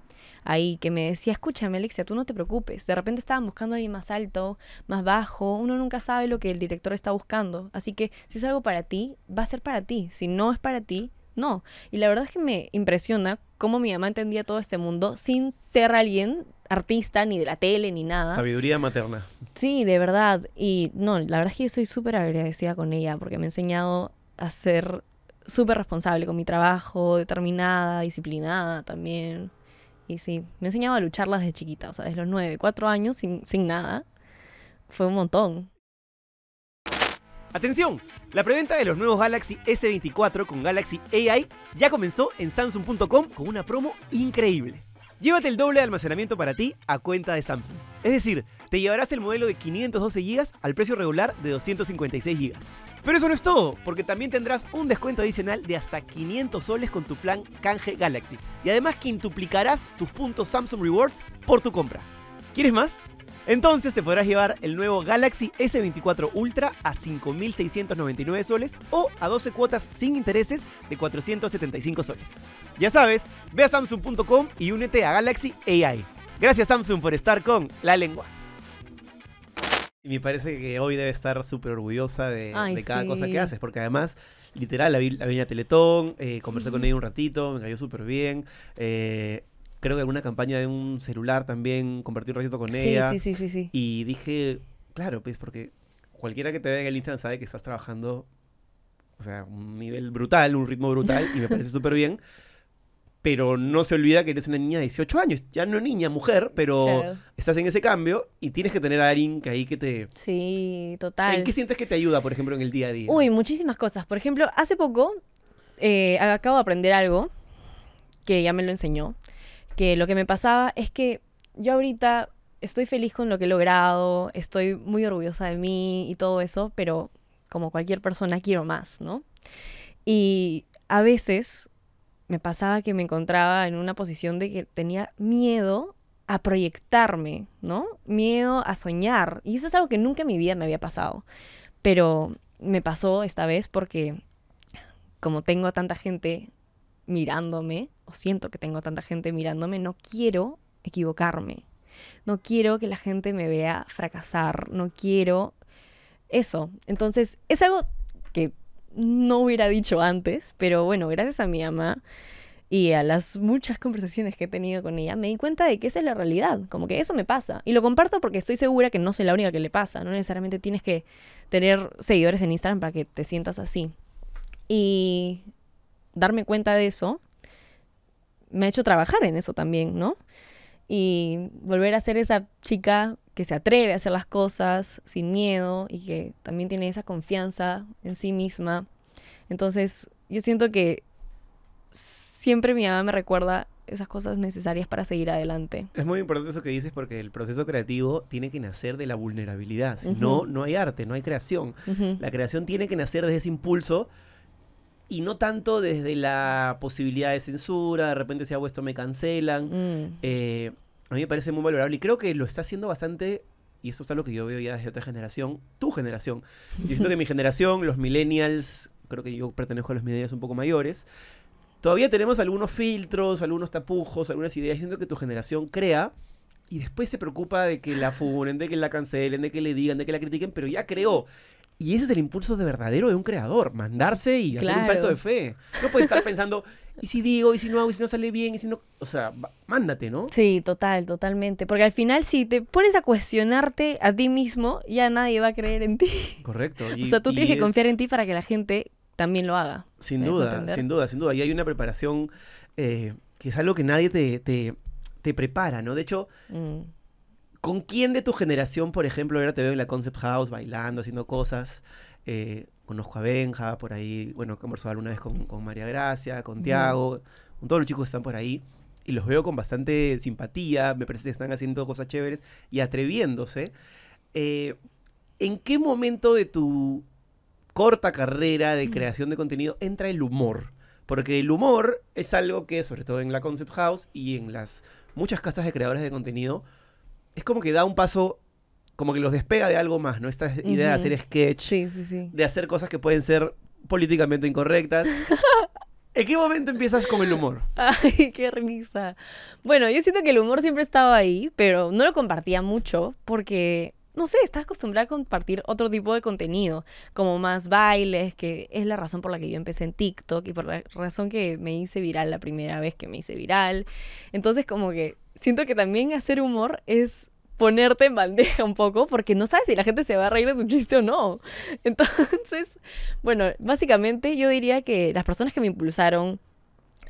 ahí que me decía, escúchame Alexia, tú no te preocupes, de repente estaban buscando a alguien más alto, más bajo, uno nunca sabe lo que el director está buscando, así que si es algo para ti, va a ser para ti, si no es para ti, no. Y la verdad es que me impresiona cómo mi mamá entendía todo este mundo sin ser alguien artista, ni de la tele, ni nada. Sabiduría materna. Sí, de verdad. Y no, la verdad es que yo soy súper agradecida con ella porque me ha enseñado a ser súper responsable con mi trabajo, determinada, disciplinada también. Y sí, me ha enseñado a lucharla desde chiquita, o sea, desde los nueve, cuatro años sin, sin nada. Fue un montón. Atención, la preventa de los nuevos Galaxy S24 con Galaxy AI ya comenzó en Samsung.com con una promo increíble. Llévate el doble de almacenamiento para ti a cuenta de Samsung. Es decir, te llevarás el modelo de 512 GB al precio regular de 256 GB. Pero eso no es todo, porque también tendrás un descuento adicional de hasta 500 soles con tu plan Canje Galaxy. Y además quintuplicarás tus puntos Samsung Rewards por tu compra. ¿Quieres más? Entonces te podrás llevar el nuevo Galaxy S24 Ultra a 5.699 soles o a 12 cuotas sin intereses de 475 soles. Ya sabes, ve a samsung.com y únete a Galaxy AI. Gracias Samsung por estar con La Lengua. Y me parece que hoy debe estar súper orgullosa de, Ay, de cada cosa que haces, porque además, literal, la vi, la vi en la Teletón, eh, conversé con ella un ratito, me cayó súper bien. eh, creo que alguna campaña de un celular también compartí un ratito con Sí, ella. sí, sí, sí, sí. Y dije, claro, pues porque cualquiera que te vea en el Instagram sabe que estás trabajando, o sea, un nivel brutal, un ritmo brutal, y me parece súper bien. Pero no se olvida que eres una niña de 18 años, ya no niña, mujer, pero Claro. estás en ese cambio y tienes que tener a alguien que ahí que te... Sí, total. ¿En qué sientes que te ayuda, por ejemplo, en el día a día? Uy, muchísimas cosas. Por ejemplo, hace poco eh, acabo de aprender algo que ya me lo enseñó. Que lo que me pasaba es que yo ahorita estoy feliz con lo que he logrado, estoy muy orgullosa de mí y todo eso, pero como cualquier persona quiero más, ¿no? Y a veces me pasaba que me encontraba en una posición de que tenía miedo a proyectarme, ¿no? Miedo a soñar. Y eso es algo que nunca en mi vida me había pasado. Pero me pasó esta vez porque como tengo a tanta gente mirándome, o siento que tengo tanta gente mirándome, no quiero equivocarme. No quiero que la gente me vea fracasar. No quiero eso. Entonces, es algo que no hubiera dicho antes, pero bueno, gracias a mi mamá y a las muchas conversaciones que he tenido con ella, me di cuenta de que esa es la realidad, como que eso me pasa. Y lo comparto porque estoy segura que no soy la única que le pasa, no necesariamente tienes que tener seguidores en Instagram para que te sientas así. Y darme cuenta de eso me ha hecho trabajar en eso también, ¿no? Y volver a ser esa chica que se atreve a hacer las cosas sin miedo y que también tiene esa confianza en sí misma. Entonces, yo siento que siempre mi mamá me recuerda esas cosas necesarias para seguir adelante. Es muy importante eso que dices porque el proceso creativo tiene que nacer de la vulnerabilidad. Si no, no hay arte, no hay creación. La creación tiene que nacer desde ese impulso y no tanto desde la posibilidad de censura, de repente si hago esto me cancelan. Mm. Eh, a mí me parece muy valorable y creo que lo está haciendo bastante, y eso es algo que yo veo ya desde otra generación, tu generación. Yo siento que mi generación, los millennials, creo que yo pertenezco a los millennials un poco mayores, todavía tenemos algunos filtros, algunos tapujos, algunas ideas. Yo siento que tu generación crea y después se preocupa de que la funen, de que la cancelen, de que le digan, de que la critiquen, pero ya creó. Y ese es el impulso de verdadero de un creador, mandarse y hacer un salto de fe. No puedes estar pensando, ¿y si digo? ¿Y si no hago? ¿Y si no sale bien? ¿Y si no? O sea, mándate, ¿no? Sí, total, totalmente. Porque al final, si te pones a cuestionarte a ti mismo, ya nadie va a creer en ti. Correcto. o sea, tú tienes que confiar en ti para que la gente también lo haga. Sin ¿Me dejo duda, entender? sin duda, sin duda. Y hay una preparación eh, que es algo que nadie te, te, te prepara, ¿no? De hecho, Mm. ¿Con quién de tu generación, por ejemplo, ahora te veo en la Concept House bailando, haciendo cosas? Eh, conozco a Benja, por ahí, bueno, he conversado alguna vez con, con María Gracia, con. Tiago, con todos los chicos que están por ahí. Y los veo con bastante simpatía, me parece que están haciendo cosas chéveres y atreviéndose. Eh, ¿En qué momento de tu corta carrera de creación de contenido entra el humor? Porque el humor es algo que, sobre todo en la Concept House y en las muchas casas de creadores de contenido, es como que da un paso, como que los despega de algo más, ¿no? Esta idea de hacer sketch, Sí, sí, sí. de hacer cosas que pueden ser políticamente incorrectas. ¿En qué momento empiezas con el humor? Ay, qué risa. Bueno, yo siento que el humor siempre estaba ahí, pero no lo compartía mucho porque, no sé, estás acostumbrada a compartir otro tipo de contenido, como más bailes, que es la razón por la que yo empecé en TikTok y por la razón que me hice viral la primera vez que me hice viral. Entonces, como que siento que también hacer humor es ponerte en bandeja un poco porque no sabes si la gente se va a reír de tu chiste o no. Entonces, bueno, básicamente yo diría que las personas que me impulsaron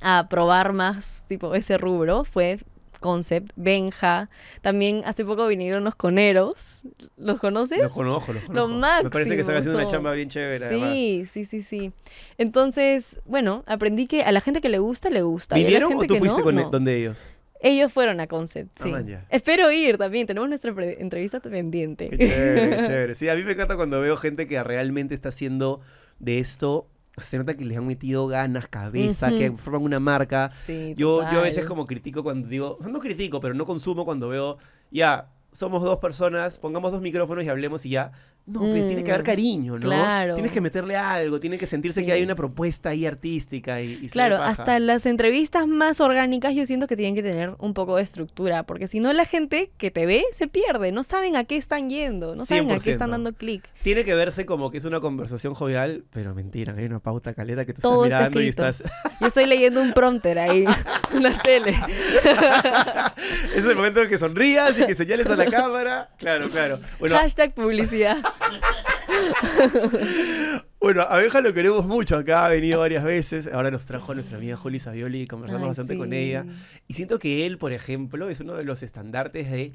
a probar más tipo ese rubro fue Concept, Benja, también hace poco vinieron los coneros, ¿los conoces? Los conozco, los Lo conozco. Me parece que están máximo haciendo una chamba bien chévere. además. Sí, sí, sí, sí. Entonces, bueno, aprendí que a la gente que le gusta, le gusta. y a la ¿Vinieron o tú que fuiste no, con no. donde ellos? Ellos fueron a Concept, Ah, sí. Espero ir también, tenemos nuestra entrevista pendiente. Qué chévere, qué chévere. Sí, a mí me encanta cuando veo gente que realmente está haciendo de esto. Se nota que les han metido ganas, cabeza, que forman una marca. Sí, Yo, yo a veces como critico cuando digo, no critico, pero no consumo cuando veo, ya, somos dos personas, pongamos dos micrófonos y hablemos y ya. No, pues tiene que haber Mm, cariño, ¿no? claro. Tienes que meterle algo, tiene que sentirse Sí. que hay una propuesta ahí artística y, Claro, hasta las entrevistas más orgánicas yo siento que tienen que tener un poco de estructura, porque si no la gente que te ve se pierde, no saben a qué están yendo, no saben a qué 100%. están dando clic. Tiene que verse como que es una conversación jovial, pero mentira, hay una pauta caleta que tú Todo estás está mirando y estás... Yo estoy leyendo un prompter ahí en la tele. es el momento en que sonrías y que señales a la cámara. Claro, claro. Bueno, Hashtag publicidad. Bueno, a Benja lo queremos mucho acá, ha venido varias veces. Ahora nos trajo a nuestra amiga Juli Savioli y conversamos Ay, bastante con ella. Y siento que él, por ejemplo, es uno de los estandartes de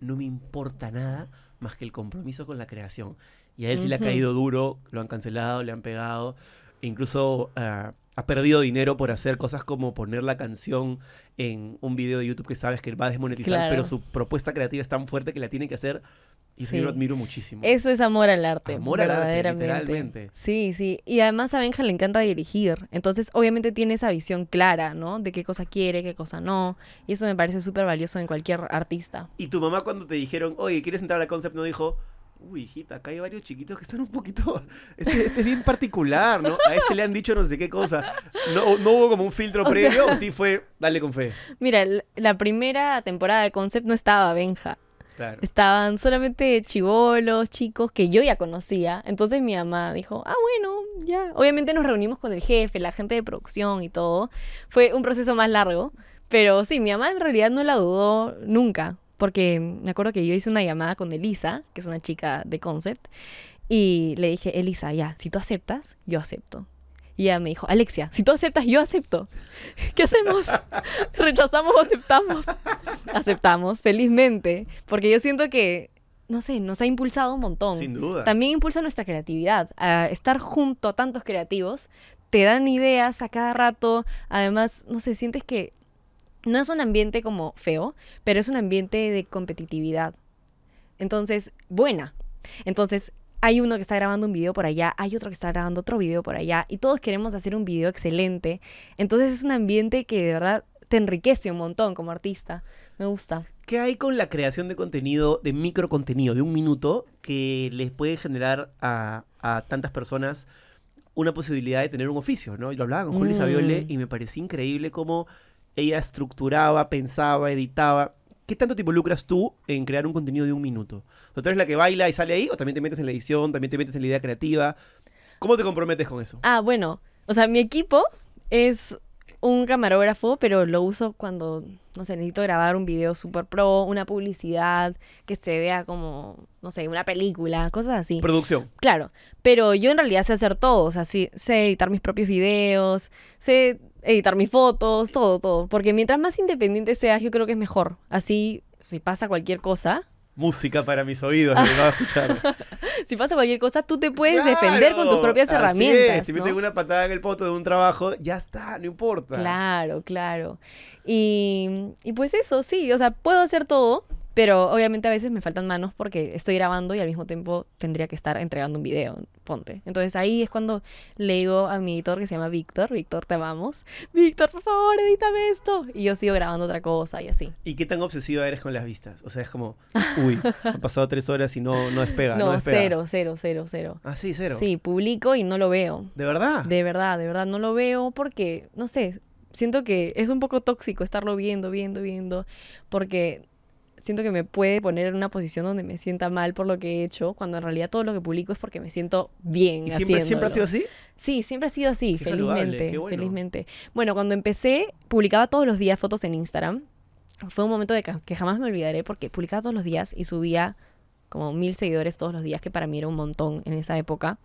no me importa nada más que el compromiso con la creación. Y a él sí le ha caído duro, lo han cancelado, le han pegado. e incluso ah, ha perdido dinero por hacer cosas como poner la canción en un video de YouTube que sabes que va a desmonetizar, Claro. pero su propuesta creativa es tan fuerte que la tiene que hacer. Y eso yo lo admiro muchísimo. Eso es amor al arte. Amor al arte, verdaderamente. literalmente. Sí, sí. Y además a Benja le encanta dirigir. Entonces, obviamente tiene esa visión clara, ¿no? De qué cosa quiere, qué cosa no. Y eso me parece súper valioso en cualquier artista. Y tu mamá cuando te dijeron, oye, ¿quieres entrar a la concept? No dijo, uy, hijita, acá hay varios chiquitos que están un poquito, este, este es bien particular, ¿no? A este le han dicho no sé qué cosa. No, no hubo como un filtro O previo, sea- o sí fue, dale con fe. Mira, la primera temporada de Concept no estaba Benja. Claro. Estaban solamente chivolos, chicos que yo ya conocía. Entonces mi mamá dijo, ah, bueno, ya. Obviamente nos reunimos con el jefe, la gente de producción y todo. Fue un proceso más largo. Pero sí, mi mamá en realidad no la dudó nunca. Porque me acuerdo que yo hice una llamada con Elisa, que es una chica de Concept. Y le dije, Elisa, ya, si tú aceptas, yo acepto. Y ella me dijo, Alexia, si tú aceptas, yo acepto. ¿Qué hacemos? ¿Rechazamos o aceptamos? Aceptamos, felizmente. Porque yo siento que, no sé, nos ha impulsado un montón. Sin duda. También impulsa nuestra creatividad. A estar junto a tantos creativos, te dan ideas a cada rato. Además, no sé, sientes que no es un ambiente como feo, pero es un ambiente de competitividad. Entonces, buena. Entonces, hay uno que está grabando un video por allá, hay otro que está grabando otro video por allá, y todos queremos hacer un video excelente. Entonces, es un ambiente que de verdad te enriquece un montón como artista. Me gusta. ¿Qué hay con la creación de contenido, de micro contenido, de un minuto, que les puede generar a, a tantas personas una posibilidad de tener un oficio, ¿no? Lo hablaba con Juli Mm. Saviole y me parecía increíble cómo ella estructuraba, pensaba, editaba. ¿Qué tanto te involucras tú en crear un contenido de un minuto? ¿Tú eres la que baila y sale ahí? ¿O también te metes en la edición, también te metes en la idea creativa? ¿Cómo te comprometes con eso? Ah, bueno. O sea, mi equipo es un camarógrafo, pero lo uso cuando, no sé, necesito grabar un video super pro, una publicidad, que se vea como, no sé, una película, cosas así. Producción. Claro, pero yo en realidad sé hacer todo, o sea, sí, sé editar mis propios videos, sé editar mis fotos, todo, todo. Porque mientras más independiente seas, yo creo que es mejor. Así, si pasa cualquier cosa, Música para mis oídos, acabo de escuchar. si pasa cualquier cosa, tú te puedes defender con tus propias así herramientas. es, Si ¿no? meten una patada en el poto de un trabajo, ya está, no importa. Claro, claro. Y, y pues eso, sí, o sea, puedo hacer todo, Pero obviamente a veces me faltan manos porque estoy grabando y al mismo tiempo tendría que estar entregando un video, ponte. Entonces ahí es cuando le digo a mi editor que se llama Víctor, Víctor, te amamos. Víctor, por favor, edítame esto. Y yo sigo grabando otra cosa y así. ¿Y qué tan obsesiva eres con las vistas? O sea, es como, uy, han pasado tres horas y no, no despega, no, No, despega. cero, cero, cero, cero. Ah, sí, cero. Sí, publico y no lo veo. ¿De verdad? De verdad, de verdad, no lo veo porque, no sé, siento que es un poco tóxico estarlo viendo, viendo, viendo, porque siento que me puede poner en una posición donde me sienta mal por lo que he hecho, cuando en realidad todo lo que publico es porque me siento bien. ¿Y siempre, siempre ha sido así? Sí, siempre ha sido así, Qué felizmente, qué bueno. felizmente. Bueno, cuando empecé, publicaba todos los días fotos en Instagram. Fue un momento de que jamás me olvidaré porque publicaba todos los días y subía como mil seguidores todos los días, que para mí era un montón en esa época.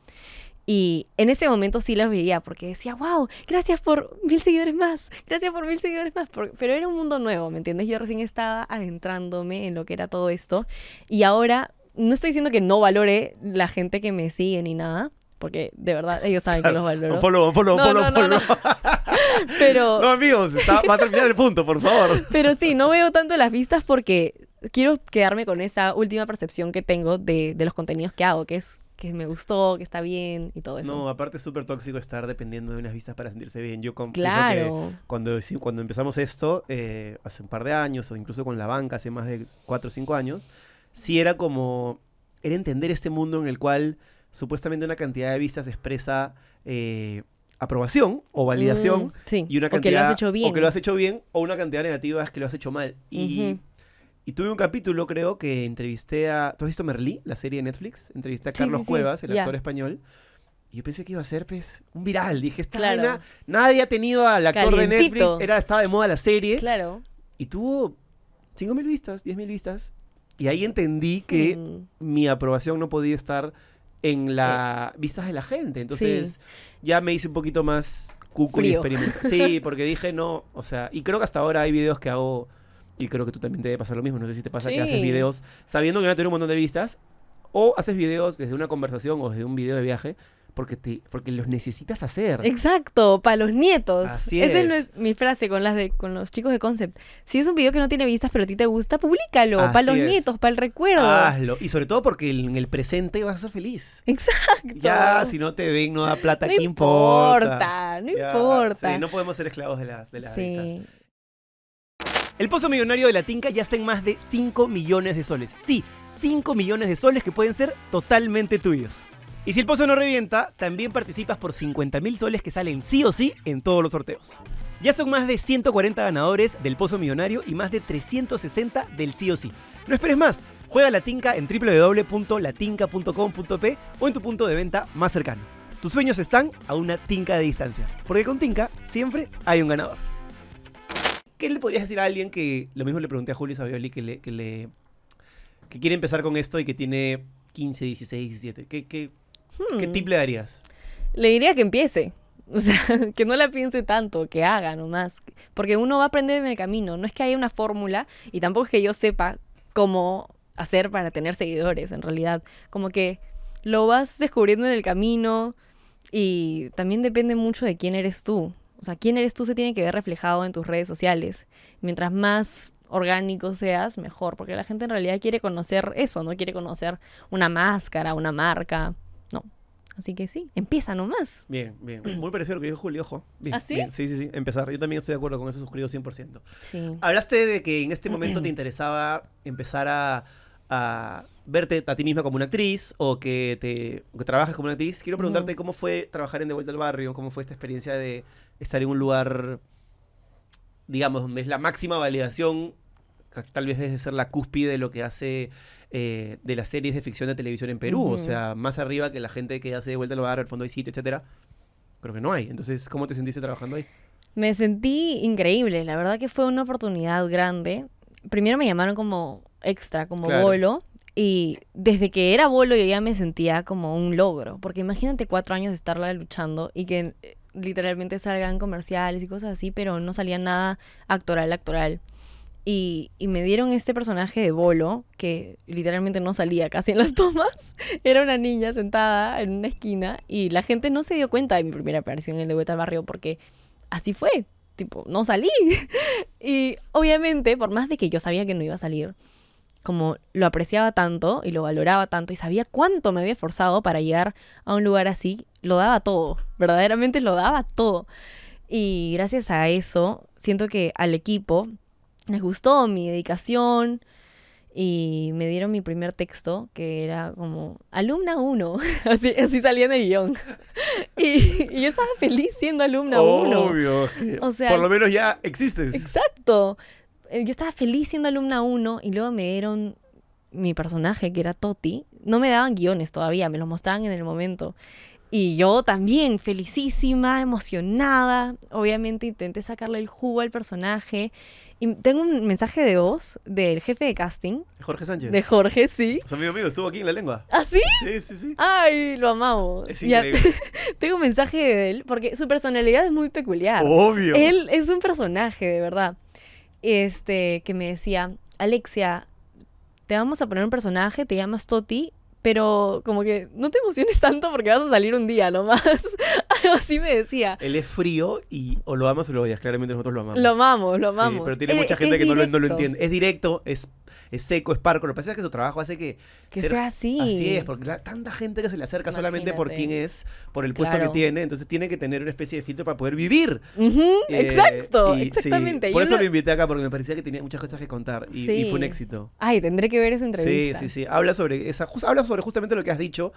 Y en ese momento sí las veía porque decía, wow, gracias por mil seguidores más, gracias por mil seguidores más. Pero era un mundo nuevo, ¿me entiendes? Yo recién estaba adentrándome en lo que era todo esto. Y ahora, no estoy diciendo que no valore la gente que me sigue ni nada, porque de verdad ellos saben que los valoro. Un follow, un No, no. Pero, No, amigos, está- va a terminar el punto, por favor. pero sí, no veo tanto las vistas porque quiero quedarme con esa última percepción que tengo de, de los contenidos que hago, que es que me gustó, que está bien y todo eso. No, aparte es súper tóxico estar dependiendo de unas vistas para sentirse bien. Yo confieso que claro. cuando, cuando empezamos esto, eh, hace un par de años, o incluso con la banca, hace más de 4 o 5 años, sí era como, era entender este mundo en el cual supuestamente una cantidad de vistas expresa eh, aprobación o validación Mm, sí. y una o que cantidad lo has hecho bien. o que lo has hecho bien o una cantidad negativa es que lo has hecho mal y, Ujú. Y tuve un capítulo creo que entrevisté a ¿tú has visto Merlí la serie de Netflix? entrevisté a Sí, Carlos sí, sí, Cuevas el actor español y yo pensé que iba a ser pues un viral dije esta Claro. vaina, nadie ha tenido al actor de Netflix era estaba de moda la serie Claro. y tuvo 5.000 vistas 10.000 vistas y ahí entendí que mi aprobación no podía estar en las vistas de la gente. Entonces ya me hice un poquito más cuco y Frío. experimental. Sí, porque dije no, o sea, y creo que hasta ahora hay videos que hago y creo que tú también te debe pasar lo mismo. No sé si te pasa que haces Sí. videos sabiendo que van a tener un montón de vistas o haces videos desde una conversación o desde un video de viaje porque te porque los necesitas hacer. Exacto, para los nietos. Así Esa es. es mi frase con las de con los chicos de Concept. Si es un video que no tiene vistas pero a ti te gusta, públicalo, para los es. nietos, para el recuerdo. Hazlo. Y sobre todo porque en el presente vas a ser feliz. Exacto. Ya, si no te ven, no da plata, no ¿qué importa, no Ya, importa. sí, no podemos ser esclavos de las, de las vistas. El pozo millonario de la Tinca ya está en más de 5 millones de soles. Sí, 5 millones de soles que pueden ser totalmente tuyos. Y si el pozo no revienta, también participas por 50 mil soles que salen sí o sí en todos los sorteos. Ya son más de 140 ganadores del pozo millonario y más de 360 del sí o sí. No esperes más. Juega la Tinca en www.latinca.com.p o en tu punto de venta más cercano. Tus sueños están a una tinca de distancia, porque con Tinca siempre hay un ganador. ¿Qué le podrías decir a alguien que, lo mismo le pregunté a Julio Savioli, que le, que le que quiere empezar con esto y que tiene 15, 16, 17? ¿Qué, qué, qué Hmm. tip le darías? Le diría que empiece. O sea, que no la piense tanto, que haga nomás. Porque uno va a aprender en el camino. No es que haya una fórmula y tampoco es que yo sepa cómo hacer para tener seguidores, en realidad. Como que lo vas descubriendo en el camino y también depende mucho de quién eres tú. O sea, quién eres tú se tiene que ver reflejado en tus redes sociales. Mientras más orgánico seas, mejor. Porque la gente en realidad quiere conocer eso, no quiere conocer una máscara, una marca. No. Así que sí, empieza nomás. Bien, bien. Muy parecido a lo que dijo Julio, ojo. Bien, ¿Ah, sí? bien. Sí, sí, sí. Empezar. Yo también estoy de acuerdo con eso, suscribo 100%. Sí. Hablaste de que en este momento te interesaba empezar a, a verte a ti misma como una actriz o que, te, o que trabajas como una actriz. Quiero preguntarte cómo fue trabajar en De Vuelta al Barrio, cómo fue esta experiencia de estar en un lugar, digamos, donde es la máxima validación, tal vez debe ser la cúspide de lo que hace eh, de las series de ficción de televisión en Perú. O sea, más arriba que la gente que hace De Vuelta al Barrio, el fondo hay sitio, etcétera. Creo que no hay. Entonces, ¿cómo te sentiste trabajando ahí? Me sentí increíble, la verdad que fue una oportunidad grande. Primero me llamaron como extra, como Claro. bolo, y desde que era bolo yo ya me sentía como un logro, porque imagínate cuatro años de estarla luchando y que literalmente salgan comerciales y cosas así, pero no salía nada actoral, actoral. Y, y me dieron este personaje de bolo, que literalmente no salía casi en las tomas. Era una niña sentada en una esquina y la gente no se dio cuenta de mi primera aparición en el de Vuelta al Barrio porque así fue. Tipo, no salí. y obviamente, por más de que yo sabía que no iba a salir, como lo apreciaba tanto y lo valoraba tanto y sabía cuánto me había esforzado para llegar a un lugar así, lo daba todo, verdaderamente lo daba todo. Y gracias a eso, siento que al equipo les gustó mi dedicación y me dieron mi primer texto, que era como alumna 1, así, así salía en el guion. Y, y yo estaba feliz siendo alumna 1. Obvio. que O sea, por lo menos ya existes. Exacto. Eh, Yo estaba feliz siendo alumna 1 y luego me dieron mi personaje, que era Toti. No me daban guiones todavía, me los mostraban en el momento. Y yo también, felicísima, emocionada. Obviamente intenté sacarle el jugo al personaje. Y tengo un mensaje de voz del jefe de casting, Jorge Sánchez. de Jorge, sí. Es amigo mío, estuvo aquí en la lengua. ¿Ah, sí? Sí, sí, sí. Ay, lo amamos. Es Ya- increíble. tengo un mensaje de él porque su personalidad es muy peculiar. Obvio. Él es un personaje, de verdad. Este, que me decía, Alexia, te vamos a poner un personaje, te llamas Toti, pero como que no te emociones tanto porque vas a salir un día nomás. Algo así me decía. Él es frío y o lo amas o lo odias. Claramente nosotros lo amamos. Lo amamos, lo Sí, amamos. pero tiene Eh, mucha gente que, no, lo, no lo entiende. Es directo, es, es seco, es parco. Lo que pasa es que su trabajo hace que... Que ser- sea así. Así es, porque la- tanta gente que se le acerca solamente por quién es, por el puesto Claro. que tiene, entonces tiene que tener una especie de filtro para poder vivir. Eh, exacto, y sí, exactamente. por eso lo invité acá, porque me parecía que tenía muchas cosas que contar y, y fue un Sí. éxito. Ay, tendré que ver esa Sí, entrevista. sí, sí. Habla sobre esa, habla sobre justamente lo que has dicho,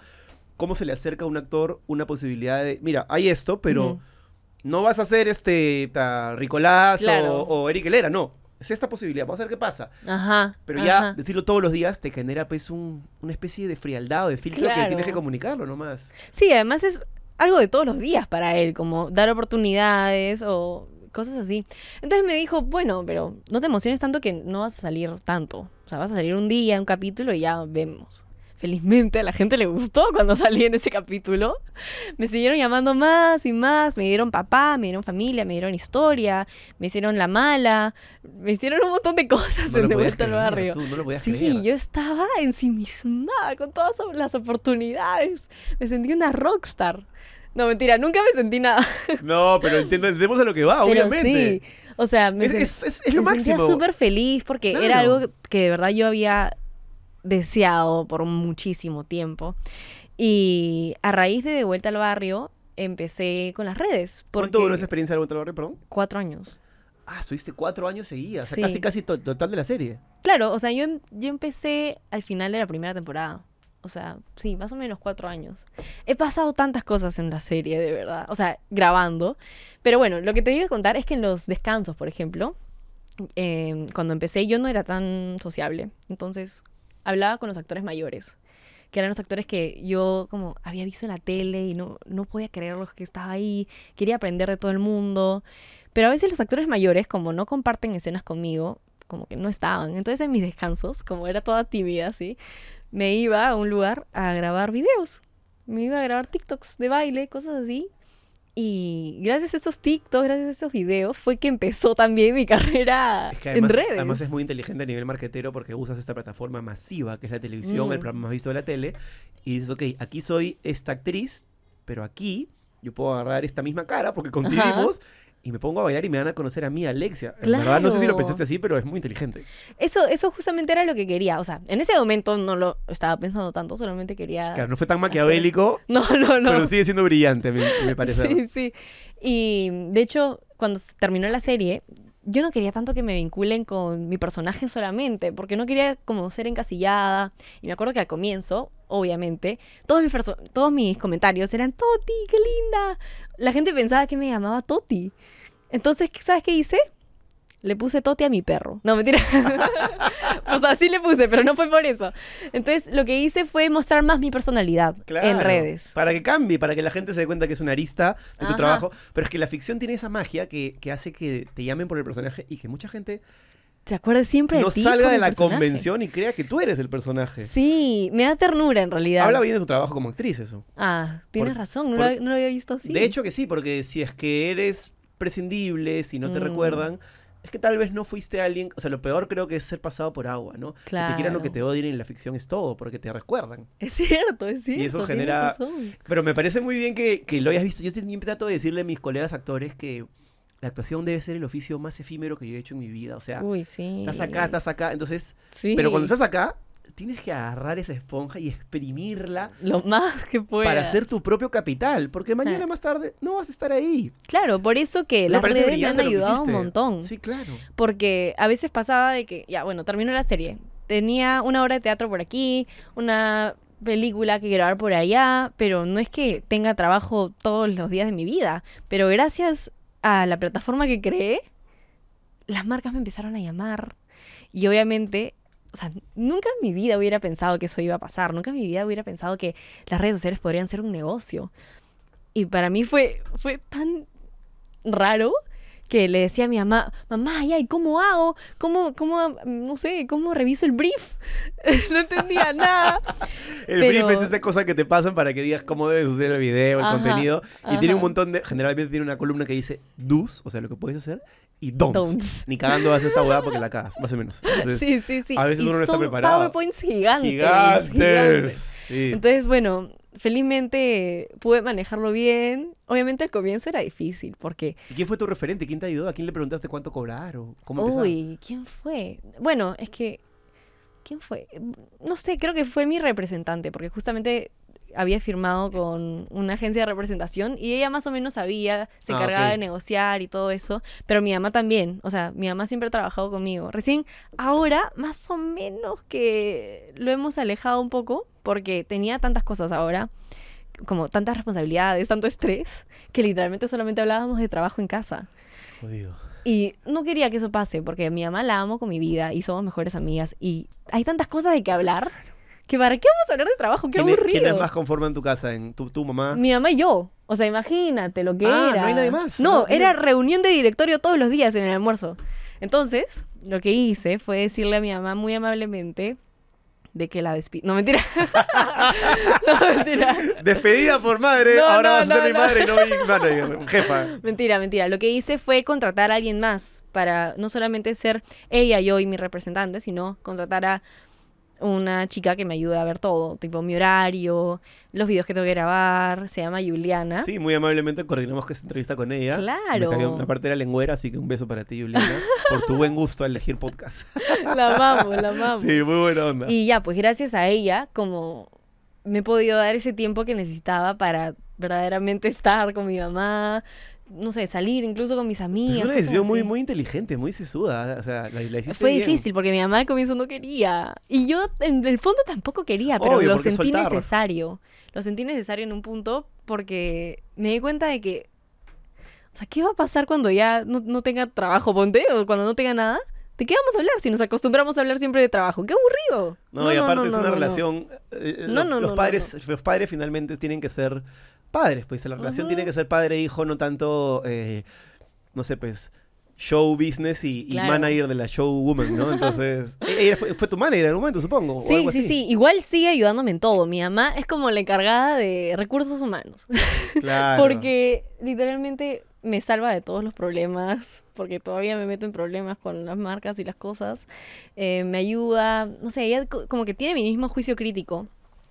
cómo se le acerca a un actor una posibilidad de, mira, hay esto, pero no vas a ser este ta, Ricolás Claro. o, o Eric Helera, no. Es esta posibilidad, vamos a ver qué pasa. Ajá. Pero ya ajá. decirlo todos los días te genera pues un- una especie de frialdad o de filtro que tienes que comunicarlo nomás. Sí, además es algo de todos los días para él, como dar oportunidades o cosas así. Entonces me dijo, bueno, pero no te emociones tanto que no vas a salir tanto. O sea, vas a salir un día, un capítulo y ya vemos. Felizmente a la gente le gustó cuando salí en ese capítulo. Me siguieron llamando más y más. Me dieron papá, me dieron familia, me dieron historia, me hicieron la mala, me hicieron un montón de cosas No en lo De podías Vuelta al Barrio. tú, no lo Sí, creer. yo estaba ensimismada con todas las oportunidades. Me sentí una rockstar. No, mentira, nunca me sentí nada. No, pero entendemos a lo que va, Pero obviamente. sí, o sea, me, Es, sen- es- es- es lo me sentía súper feliz porque era algo que de verdad yo había deseado por muchísimo tiempo. Y a raíz de De Vuelta al Barrio empecé con las redes. Porque ¿Cuánto duró esa experiencia de Vuelta al Barrio, perdón? Cuatro años. Ah, estuviste cuatro años seguidas, o sea, casi casi to- total de la serie. Claro, o sea, yo, em- yo empecé al final de la primera temporada. O sea, sí, más o menos cuatro años. He pasado tantas cosas en la serie, de verdad. O sea, grabando. Pero bueno, lo que te iba a contar es que en los descansos, por ejemplo, eh, cuando empecé yo no era tan sociable. Entonces, hablaba con los actores mayores. Que eran los actores que yo como había visto en la tele y no, no podía creerlos que estaba ahí. Quería aprender de todo el mundo. Pero a veces los actores mayores, como no comparten escenas conmigo, como que no estaban. Entonces en mis descansos, como era toda tímida, así, me iba a un lugar a grabar videos. Me iba a grabar TikToks de baile, cosas así. Y gracias a esos TikToks, gracias a esos videos, fue que empezó también mi carrera Es que además, en redes. además es muy inteligente a nivel marquetero porque usas esta plataforma masiva que es la televisión, Mm. el programa más visto de la tele, y dices, ok, aquí soy esta actriz, pero aquí yo puedo agarrar esta misma cara porque coincidimos y me pongo a bailar y me van a conocer a mí, Alexia. En verdad, no sé si lo Claro. pensaste así, pero es muy inteligente. Eso, eso justamente era lo que quería. O sea, en ese momento no lo estaba pensando tanto, solamente quería... Claro, no fue tan maquiavélico, No, no, no. pero sigue siendo brillante, me, me parece. Sí, sí. Y de hecho, cuando terminó la serie, yo no quería tanto que me vinculen con mi personaje solamente, porque no quería como ser encasillada. Y me acuerdo que al comienzo, obviamente, todos mis, todos mis comentarios eran Toti, qué linda. La gente pensaba que me llamaba Toti. Entonces, ¿qué- ¿sabes qué hice? Le puse Toti a mi perro. No, mentira. o sea, sí le puse, pero no fue por eso. Entonces, lo que hice fue mostrar más mi personalidad en redes. Para que cambie, para que la gente se dé cuenta que es una arista de tu Ajá. trabajo. Pero es que la ficción tiene esa magia que, que hace que te llamen por el personaje y que mucha gente ¿Se acuerda siempre de no ti salga como de la personaje? convención y crea que tú eres el personaje. Sí, me da ternura en realidad. Habla bien de tu trabajo como actriz eso. Ah, tienes Por- razón, no, por- lo, no lo había visto así. De hecho que sí, porque si es que eres prescindible, si no te Mm. recuerdan, es que tal vez no fuiste alguien, o sea, lo peor creo que es ser pasado por agua, ¿no? Que te quieran o que Claro. te odien en la ficción es todo, porque te recuerdan. Es cierto, es cierto. Y eso genera- razón. Pero me parece muy bien que, que lo hayas visto. Yo siempre trato de decirle a mis colegas actores que la actuación debe ser el oficio más efímero que yo he hecho en mi vida. O sea, Uy, sí. estás acá, estás acá. Entonces, Sí. pero cuando estás acá, tienes que agarrar esa esponja y exprimirla Lo más que puedas. para hacer tu propio capital. Porque mañana Ah. más tarde no vas a estar ahí. Claro, por eso que Me las redes me han ayudado un montón. Sí, claro. Porque a veces pasaba de que, ya, bueno, terminó la serie. Tenía una hora de teatro por aquí, una película que grabar por allá, pero no es que tenga trabajo todos los días de mi vida. Pero gracias a la plataforma que creé, las marcas me empezaron a llamar. Y obviamente, o sea, nunca en mi vida hubiera pensado que eso iba a pasar. Nunca en mi vida hubiera pensado que las redes sociales podrían ser un negocio. Y para mí fue, fue tan raro que le decía a mi mamá, mamá, ya, ¿y cómo hago? ¿Cómo, cómo, no sé, cómo reviso el brief? no entendía nada. El Pero- brief es esa cosa que te pasan para que digas cómo debes hacer el video, el Ajá, contenido. Y tiene un ajá. montón de. Generalmente tiene una columna que dice do's, o sea, lo que puedes hacer, y don'ts. Don'ts. Ni cagando haces esta hueá porque la cagas, más o menos. Entonces, sí, sí, sí. a veces Y uno no está son preparado. PowerPoints gigantes. gigantes. gigantes. Sí. Entonces, bueno, felizmente pude manejarlo bien. Obviamente al comienzo era difícil porque, ¿Y quién fue tu referente? ¿Quién te ayudó? ¿A quién le preguntaste cuánto cobrar? ¿O cómo empezaba? uy, ¿quién fue? Bueno, es que, ¿quién fue? No sé, creo que fue mi representante porque justamente había firmado con una agencia de representación y ella más o menos sabía, se Ah, encargaba de negociar y todo eso, pero mi mamá también, o sea, mi mamá siempre ha trabajado conmigo. Recién ahora, más o menos que lo hemos alejado un poco porque tenía tantas cosas ahora, como tantas responsabilidades, tanto estrés, que literalmente solamente hablábamos de trabajo en casa. Jodido. Y no quería que eso pase, porque mi mamá la amo con mi vida y somos mejores amigas. Y hay tantas cosas de que hablar, que para qué vamos a hablar de trabajo, qué ¿Quién, es, aburrido. quién es más conforme en tu casa? ¿En tu, tu mamá? Mi mamá y yo. O sea, imagínate lo que Ah, era. no hay nadie más. No, No, era mira. reunión de directorio todos los días en el almuerzo. Entonces, lo que hice fue decirle a mi mamá muy amablemente de que la despido. No, mentira. no, mentira. Despedida por madre, No, ahora no, vas a ser no, mi no. madre y no mi manager, jefa. Mentira, mentira. Lo que hice fue contratar a alguien más para no solamente ser ella, yo y mi representante, sino contratar a una chica que me ayude a ver todo, tipo mi horario, los videos que tengo que grabar, se llama Juliana. Sí, muy amablemente coordinamos que esta entrevista con ella. Claro. Me cayó una parte de la lengüera, así que un beso para ti, Juliana, por tu buen gusto al elegir podcast. La amamos, la amamos. Sí, muy buena onda. Y ya, pues gracias a ella, como me he podido dar ese tiempo que necesitaba para verdaderamente estar con mi mamá, no sé, salir incluso con mis amigas. es una decisión muy, inteligente, muy sesuda. O sea, la, Fue bien. difícil porque mi mamá al comienzo no quería. Y yo en el fondo tampoco quería, pero Obvio, lo sentí soltar. necesario. Lo sentí necesario en un punto porque me di cuenta de que, o sea, ¿qué va a pasar cuando ya no, no tenga trabajo, ponte, o cuando no tenga nada? ¿De qué vamos a hablar si nos acostumbramos a hablar siempre de trabajo? ¡Qué aburrido! No, y aparte es no, una relación. eh, No, los, no, los padres, los padres finalmente tienen que ser padres, pues la relación tiene que ser padre-hijo, no tanto, eh, no sé, pues, show business y, y Claro. manager de la show woman, ¿no? Entonces, e- ella fue, fue tu manager en algún momento, supongo. o Sí, algo sí, así. sí. Igual sigue ayudándome en todo. Mi mamá es como la encargada de recursos humanos. Claro. Porque literalmente me salva de todos los problemas, porque todavía me meto en problemas con las marcas y las cosas. Eh, me ayuda, no sé, ella co- como que tiene mi mismo juicio crítico.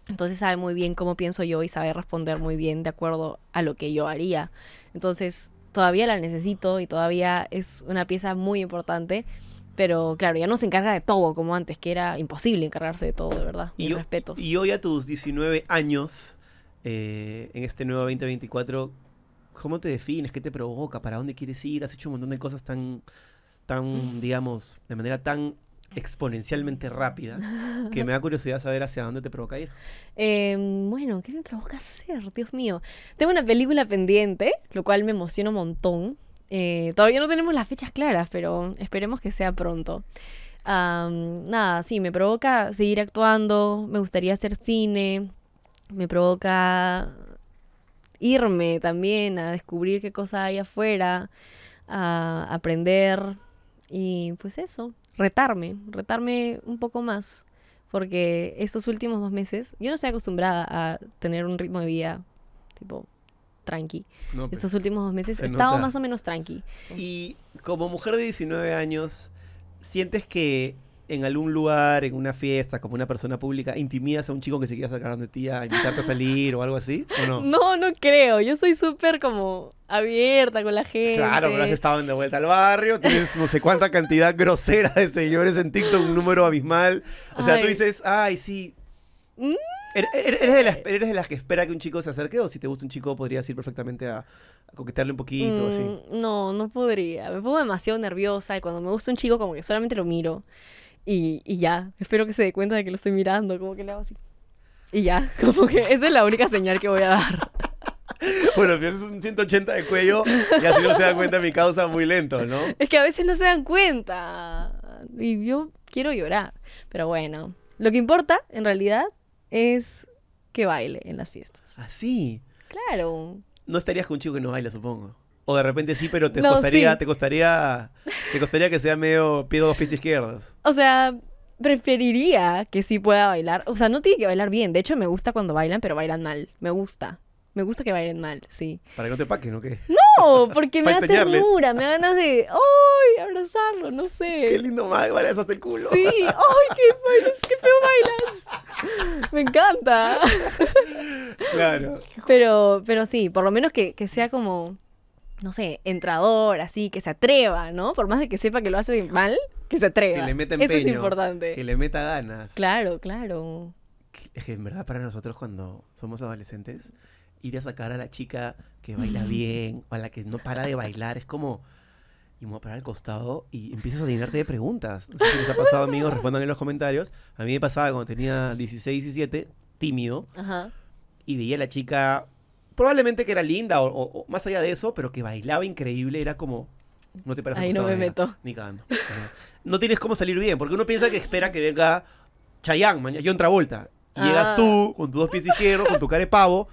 Entonces sabe muy bien cómo pienso yo y sabe responder muy bien de acuerdo a lo que yo haría. Entonces todavía la necesito y todavía es una pieza muy importante. Pero claro, ya no se encarga de todo como antes, que era imposible encargarse de todo, de verdad. Y, yo- respeto. y hoy a tus 19 años, eh, en este nuevo 2024, ¿cómo te defines? ¿Qué te provoca? ¿Para dónde quieres ir? Has hecho un montón de cosas tan, tan digamos, de manera tan exponencialmente rápida que me da curiosidad saber hacia dónde te provoca ir. Eh, bueno, ¿qué me provoca hacer? Dios mío. Tengo una película pendiente, lo cual me emociona un montón. Eh, todavía no tenemos las fechas claras, pero esperemos que sea pronto. Nada, sí, me provoca seguir actuando, me gustaría hacer cine, me provoca irme también a descubrir qué cosa hay afuera, a aprender y pues eso, retarme, retarme un poco más porque estos últimos dos meses yo no estoy acostumbrada a tener un ritmo de vida tipo tranqui. No, Estos pues. últimos dos meses se he estado nota. más o menos tranqui. Y como mujer de 19 años, ¿sientes que en algún lugar, en una fiesta, como una persona pública, intimidas a un chico que se quiera sacar de ti a invitarte a salir o algo así? ¿O no? No, no creo. Yo soy súper como abierta con la gente. Claro, pero has estado de vuelta al barrio, tienes no sé cuánta cantidad grosera de seguidores en TikTok, un número abismal. O sea, tú Ay. dices, ay, sí. Mm. ¿Eres, eres de las, ¿Eres de las que espera que un chico se acerque o si te gusta un chico podrías ir perfectamente a, a coquetearle un poquito? así? Mm, No, no podría. Me pongo demasiado nerviosa y cuando me gusta un chico como que solamente lo miro y, y ya. Espero que se dé cuenta de que lo estoy mirando, como que le hago así. Y ya, como que esa es la única señal que voy a dar. Bueno, si haces un 180 de cuello y así no se da cuenta mi causa muy lento, ¿no? Es que a veces no se dan cuenta. Y yo quiero llorar. Pero bueno, lo que importa en realidad es que baile en las fiestas. Así. Claro. No estarías con un chico que no baila, supongo. O de repente sí, pero te No, costaría, sí. te costaría, te costaría que sea medio pie dos pies izquierdos. O sea, preferiría que sí pueda bailar. O sea, no tiene que bailar bien. De hecho, me gusta cuando bailan, pero bailan mal. Me gusta. Me gusta que bailen mal, sí. Para que no te paquen, ¿o qué? No, porque me da enseñarles. ternura, me da ganas de, ¡ay! abrazarlo, no sé. Qué lindo mal, vale, hasta el culo. Sí, ¡ay! Qué, bailas, ¡Qué feo bailas! Me encanta. Claro. Pero, pero sí, por lo menos que, que sea como, no sé, entrador, así, que se atreva, ¿no? Por más de que sepa que lo hace mal, que se atreva. Que le meta Eso empeño. es importante. Que le meta ganas. Claro, claro. Es que en verdad para nosotros cuando somos adolescentes, ir a sacar a la chica que baila bien o a la que no para de bailar es como... Y me voy a parar al costado y empiezas a llenarte de preguntas. No sé si les ha pasado, amigos, respondan en los comentarios. A mí me pasaba cuando tenía 16, 17, tímido, Ajá. y veía a la chica, probablemente que era linda o, o- o más allá de eso, pero que bailaba increíble, era como... No te paras Ahí no me ella, meto. Ni cagando. No tienes cómo salir bien, porque uno piensa que espera que venga Chayanne, mañana, John Travolta. Y llegas Ah. tú con tus dos pies izquierdos, con tu cara de pavo.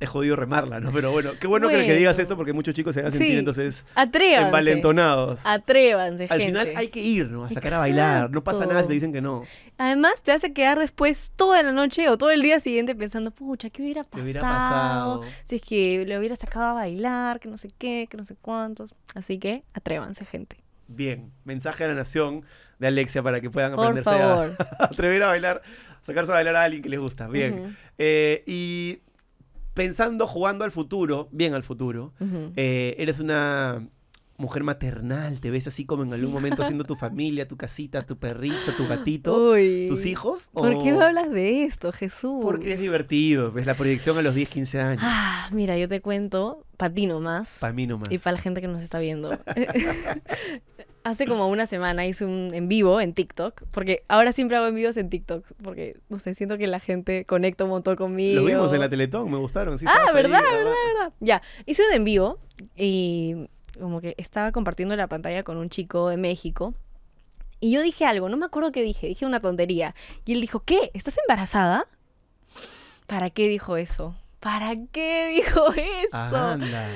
Es jodido remarla, ¿no? Pero bueno, qué bueno, que, que digas esto porque muchos chicos se van a sentir Sí. entonces Atrévanse. envalentonados. Atrévanse, Al gente. final hay que ir, ¿no? A sacar a bailar. No pasa nada si te dicen que no. Además, te hace quedar después toda la noche o todo el día siguiente pensando, pucha, ¿qué hubiera ¿Qué pasado? hubiera pasado? Si es que le hubiera sacado a bailar, que no sé qué, que no sé cuántos. Así que atrévanse, gente. Bien, mensaje a la nación de Alexia para que puedan Por aprenderse a- favor. a atrever a bailar, sacarse a bailar a alguien que les gusta. Bien. Eh, y pensando, jugando al futuro, bien al futuro, eh, eres una mujer maternal, te ves así como en algún momento haciendo tu familia, tu casita, tu perrito, tu gatito, Uy. tus hijos. ¿Por qué me hablas de esto, Jesús? Porque es divertido, ves la proyección a los 10, 15 años. Ah, mira, yo te cuento, para ti nomás. Para mí nomás. Y para la gente que nos está viendo. Hace como una semana hice un en vivo en TikTok, porque ahora siempre hago en vivos en TikTok, porque, no sé, siento que la gente conecta un montón conmigo. Lo vimos en la Teletón, me gustaron. sí, Ah, ahí, verdad, verdad, verdad. Ya, hice un en vivo y como que estaba compartiendo la pantalla con un chico de México. Y yo dije algo, no me acuerdo qué dije, dije una tontería. Y él dijo, ¿qué? ¿Estás embarazada? ¿Para qué dijo eso? ¿Para qué dijo eso? Anda.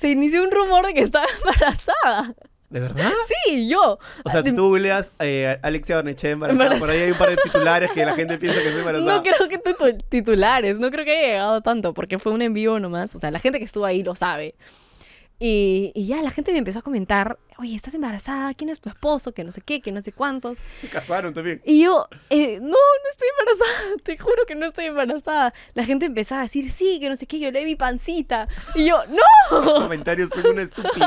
Se inició un rumor de que estaba embarazada. ¿De verdad? Sí, yo. O sea, si tú googleas eh, Alexia Barnechea embarazada, Embarazada. por ahí hay un par de titulares que la gente piensa que está embarazada. No creo que titu- titulares, no creo que haya llegado tanto, porque fue un en vivo nomás. O sea, la gente que estuvo ahí lo sabe. Y, y ya la gente me empezó a comentar, oye, ¿estás embarazada? ¿Quién es tu esposo? Que no sé qué, que no sé cuántos. Se casaron también. Y yo, eh, no, no estoy embarazada, te juro que no estoy embarazada. La gente empezaba a decir, sí, que no sé qué, yo le vi pancita. Y yo, no. Los comentarios son una estupidez.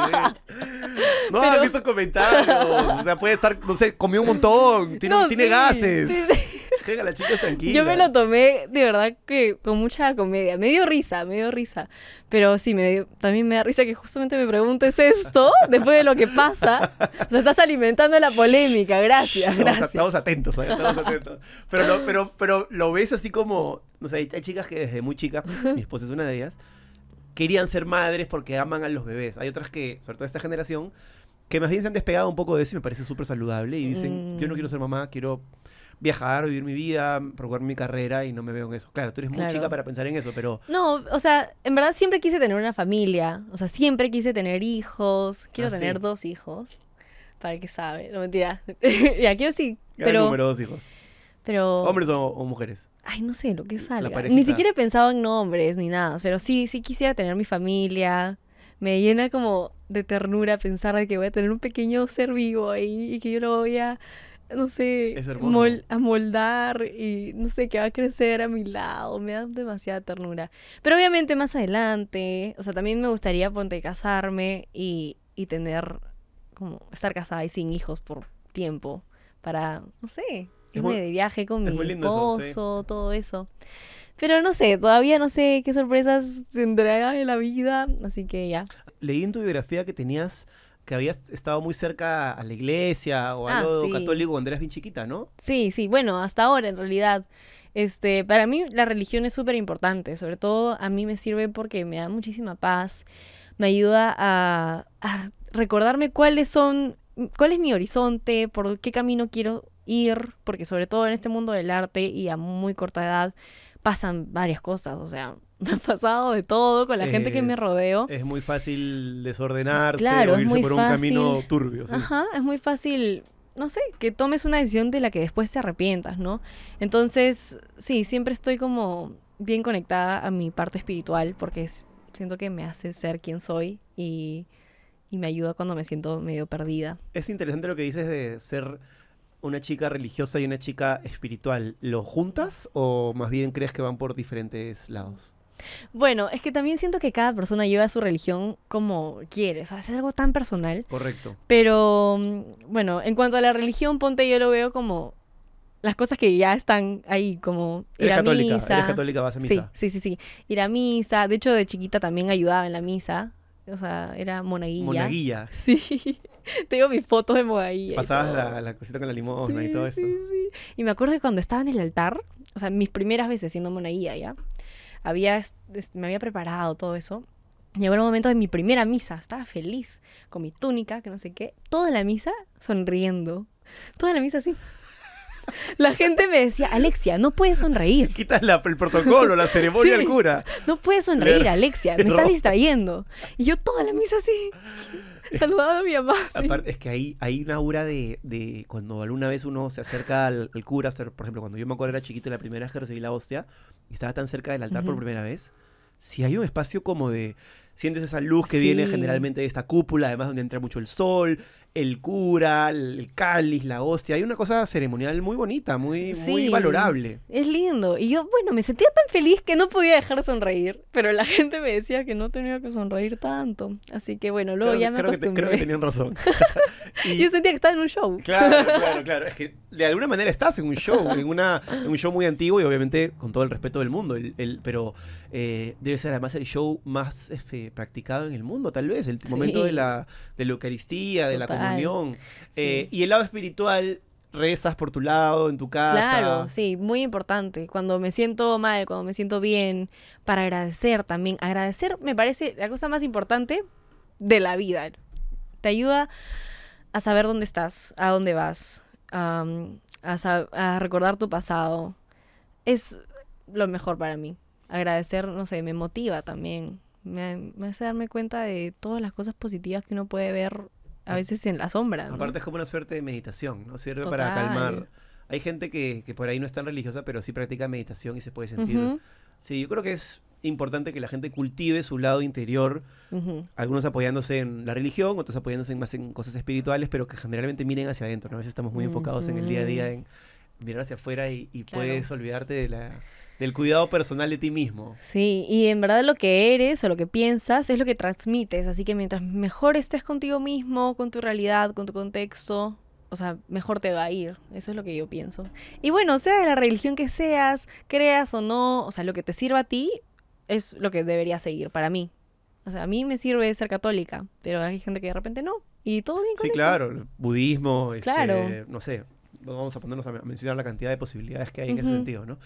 No Pero- esos comentarios. O sea, puede estar, no sé, comió un montón, tiene, No, tiene sí, gases. sí, sí. Dejen a las chicas tranquilas. Yo me lo tomé de verdad que con mucha comedia. Me dio risa, me dio risa. Pero sí, me dio- también me da risa que justamente me preguntes esto después de lo que pasa. O sea, estás alimentando la polémica. Gracias, gracias. estamos atentos, ¿eh? estamos atentos. Pero lo, pero, pero lo ves así como, no sé, hay, hay chicas que desde muy chicas, mi esposa es una de ellas, querían ser madres porque aman a los bebés. Hay otras que, sobre todo esta generación, que más bien se han despegado un poco de eso y me parece súper saludable y dicen, Mm. yo no quiero ser mamá, quiero viajar, vivir mi vida, procurar mi carrera y no me veo en eso. Claro, tú eres muy chica para pensar en eso, pero No, o sea, en verdad siempre quise tener una familia. O sea, siempre quise tener hijos. Quiero Ah, sí. tener dos hijos. Para el que sabe. No, mentira. ya, quiero sí. Pero, número dos hijos. pero... ¿Hombres o, o mujeres? Ay, no sé, lo que salga. Ni siquiera he pensado en nombres ni nada, pero sí, sí quisiera tener mi familia. Me llena como de ternura pensar de que voy a tener un pequeño ser vivo ahí y que yo lo voy a... no sé, mol- amoldar y no sé, que va a crecer a mi lado. Me da demasiada ternura. Pero obviamente más adelante, o sea, también me gustaría, ponte, casarme y, y tener, como, estar casada y sin hijos por tiempo para, no sé, irme muy- de viaje con es mi eso, sí. esposo, todo eso. Pero no sé, todavía no sé qué sorpresas tendrá en la vida, así que ya. Leí en tu biografía que tenías, que habías estado muy cerca a la iglesia o Ah, algo sí. católico cuando eras bien chiquita, ¿no? Sí, sí, bueno, hasta ahora en realidad. Este, para mí la religión es súper importante, sobre todo a mí me sirve porque me da muchísima paz, me ayuda a, a recordarme cuáles son, cuál es mi horizonte, por qué camino quiero ir, porque sobre todo en este mundo del arte y a muy corta edad pasan varias cosas, o sea, me ha pasado de todo con la gente que me Es- rodeo. Es muy fácil desordenarse Claro, o es irse muy por un camino turbio. sí. Ajá, es muy fácil, no sé, que tomes una decisión de la que después te arrepientas, ¿no? Entonces, sí, siempre estoy como bien conectada a mi parte espiritual porque es- siento que me hace ser quien soy y, y me ayuda cuando me siento medio perdida. Es interesante lo que dices de ser una chica religiosa y una chica espiritual. ¿Lo juntas o más bien crees que van por diferentes lados? Bueno, es que también siento que cada persona lleva su religión como quiere, o sea, es algo tan personal. Correcto. Pero mm, bueno, en cuanto a la religión, ponte, yo lo veo como las cosas que ya están ahí, como ir Eres a católica, misa. eres católica, vas a misa. Sí, sí, sí, sí. Ir a misa. De hecho, de chiquita también ayudaba en la misa. O sea, era monaguilla. Monaguilla. Sí. Tengo mis fotos de monaguilla. Pasabas la cosita con la limosna y todo eso. Sí, sí. Y me acuerdo que cuando estaba en el altar, o sea, mis primeras veces siendo monaguilla ya, había, me había preparado todo eso. Llegó el momento de mi primera misa, estaba feliz, con mi túnica, que no sé qué, toda la misa sonriendo. Toda la misa así. La gente me decía, Alexia, no puedes sonreír. Quitas la- el protocolo, la ceremonia Sí. del cura. No puedes sonreír. Alexia, me estás distrayendo. Y yo toda la misa así, saludando a mi mamá. así. Aparte, es que hay, hay una aura de, de cuando alguna vez uno se acerca al, al cura, por ejemplo, cuando yo me acuerdo era chiquito la primera vez que recibí la hostia y estaba tan cerca del altar por primera vez, si hay un espacio como de, sientes esa luz que viene generalmente de esta cúpula, además donde entra mucho el sol, el cura, el, cáliz, la hostia, hay una cosa ceremonial muy bonita, muy, muy valorable. Es lindo. Y yo, bueno, me sentía tan feliz que no podía dejar de sonreír. Pero la gente me decía que no tenía que sonreír tanto. Así que bueno, luego creo, ya me creo que te- acostumbré. creo que tenían razón. Y- Yo sentía que estaba en un show. Claro, claro, claro. Es que de alguna manera estás en un show, en, una, en un show muy antiguo y obviamente con todo el respeto del mundo. el- el- pero eh, debe ser además el show más este, practicado en el mundo, tal vez. El momento de la, de la Eucaristía, de la Eh, y el lado espiritual, rezas por tu lado, en tu casa. Claro, sí, muy importante. Cuando me siento mal, cuando me siento bien, para agradecer también. Agradecer me parece la cosa más importante de la vida. Te ayuda a saber dónde estás, a dónde vas, a recordar tu pasado. Es lo mejor para mí. Agradecer, no sé, me motiva también. Me, me hace darme cuenta de todas las cosas positivas que uno puede ver a veces en la sombra. ¿no? Aparte es como una suerte de meditación, ¿no? Sirve para Total. calmar. Hay gente que, que por ahí no es tan religiosa, pero sí practica meditación y se puede sentir. Sí, yo creo que es importante que la gente cultive su lado interior algunos apoyándose en la religión, otros apoyándose en más en cosas espirituales, pero que generalmente miren hacia adentro. ¿no? A veces estamos muy enfocados en el día a día, en mirar hacia afuera y, y Claro. puedes olvidarte de la, del cuidado personal de ti mismo. Sí, y en verdad lo que eres o lo que piensas es lo que transmites, así que mientras mejor estés contigo mismo, con tu realidad, con tu contexto, o sea, mejor te va a ir. Eso es lo que yo pienso. Y bueno, sea de la religión que seas, creas o no, o sea, lo que te sirva a ti es lo que deberías seguir para mí. O sea, a mí me sirve ser católica, pero hay gente que de repente no. Y todo bien con Sí, eso. claro, el budismo, este, Claro. no sé, vamos a ponernos a men- a mencionar la cantidad de posibilidades que hay en ese sentido, ¿no?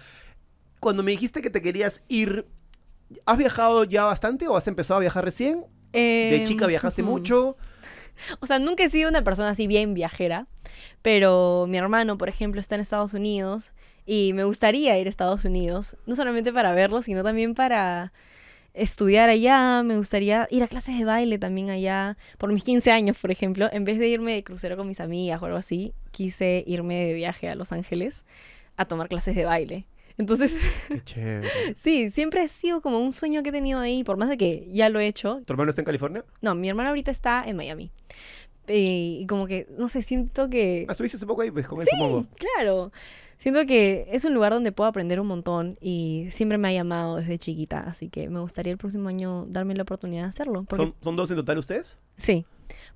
Cuando me dijiste que te querías ir, ¿has viajado ya bastante o has empezado a viajar recién? ¿De Em, chica viajaste ujú. mucho? O sea, nunca he sido una persona así bien viajera, pero mi hermano, por ejemplo, está en Estados Unidos y me gustaría ir a Estados Unidos, no solamente para verlo, sino también para estudiar allá, me gustaría ir a clases de baile también allá, por mis 15 años, por ejemplo, en vez de irme de crucero con mis amigas o algo así, quise irme de viaje a Los Ángeles a tomar clases de baile. Entonces, Qué chévere. sí, siempre ha sido como un sueño que he tenido ahí, por más de que ya lo he hecho, ¿Tu hermano está en California? no, mi hermana ahorita está en Miami. Y, y como que, no sé, siento que... Ah, estuviste hace poco ahí, pues, con él, supongo. Claro. Siento que es un lugar donde puedo aprender un montón y siempre me ha llamado desde chiquita, así que me gustaría el próximo año darme la oportunidad de hacerlo. Porque, ¿Son, ¿Son dos en total ustedes? Sí,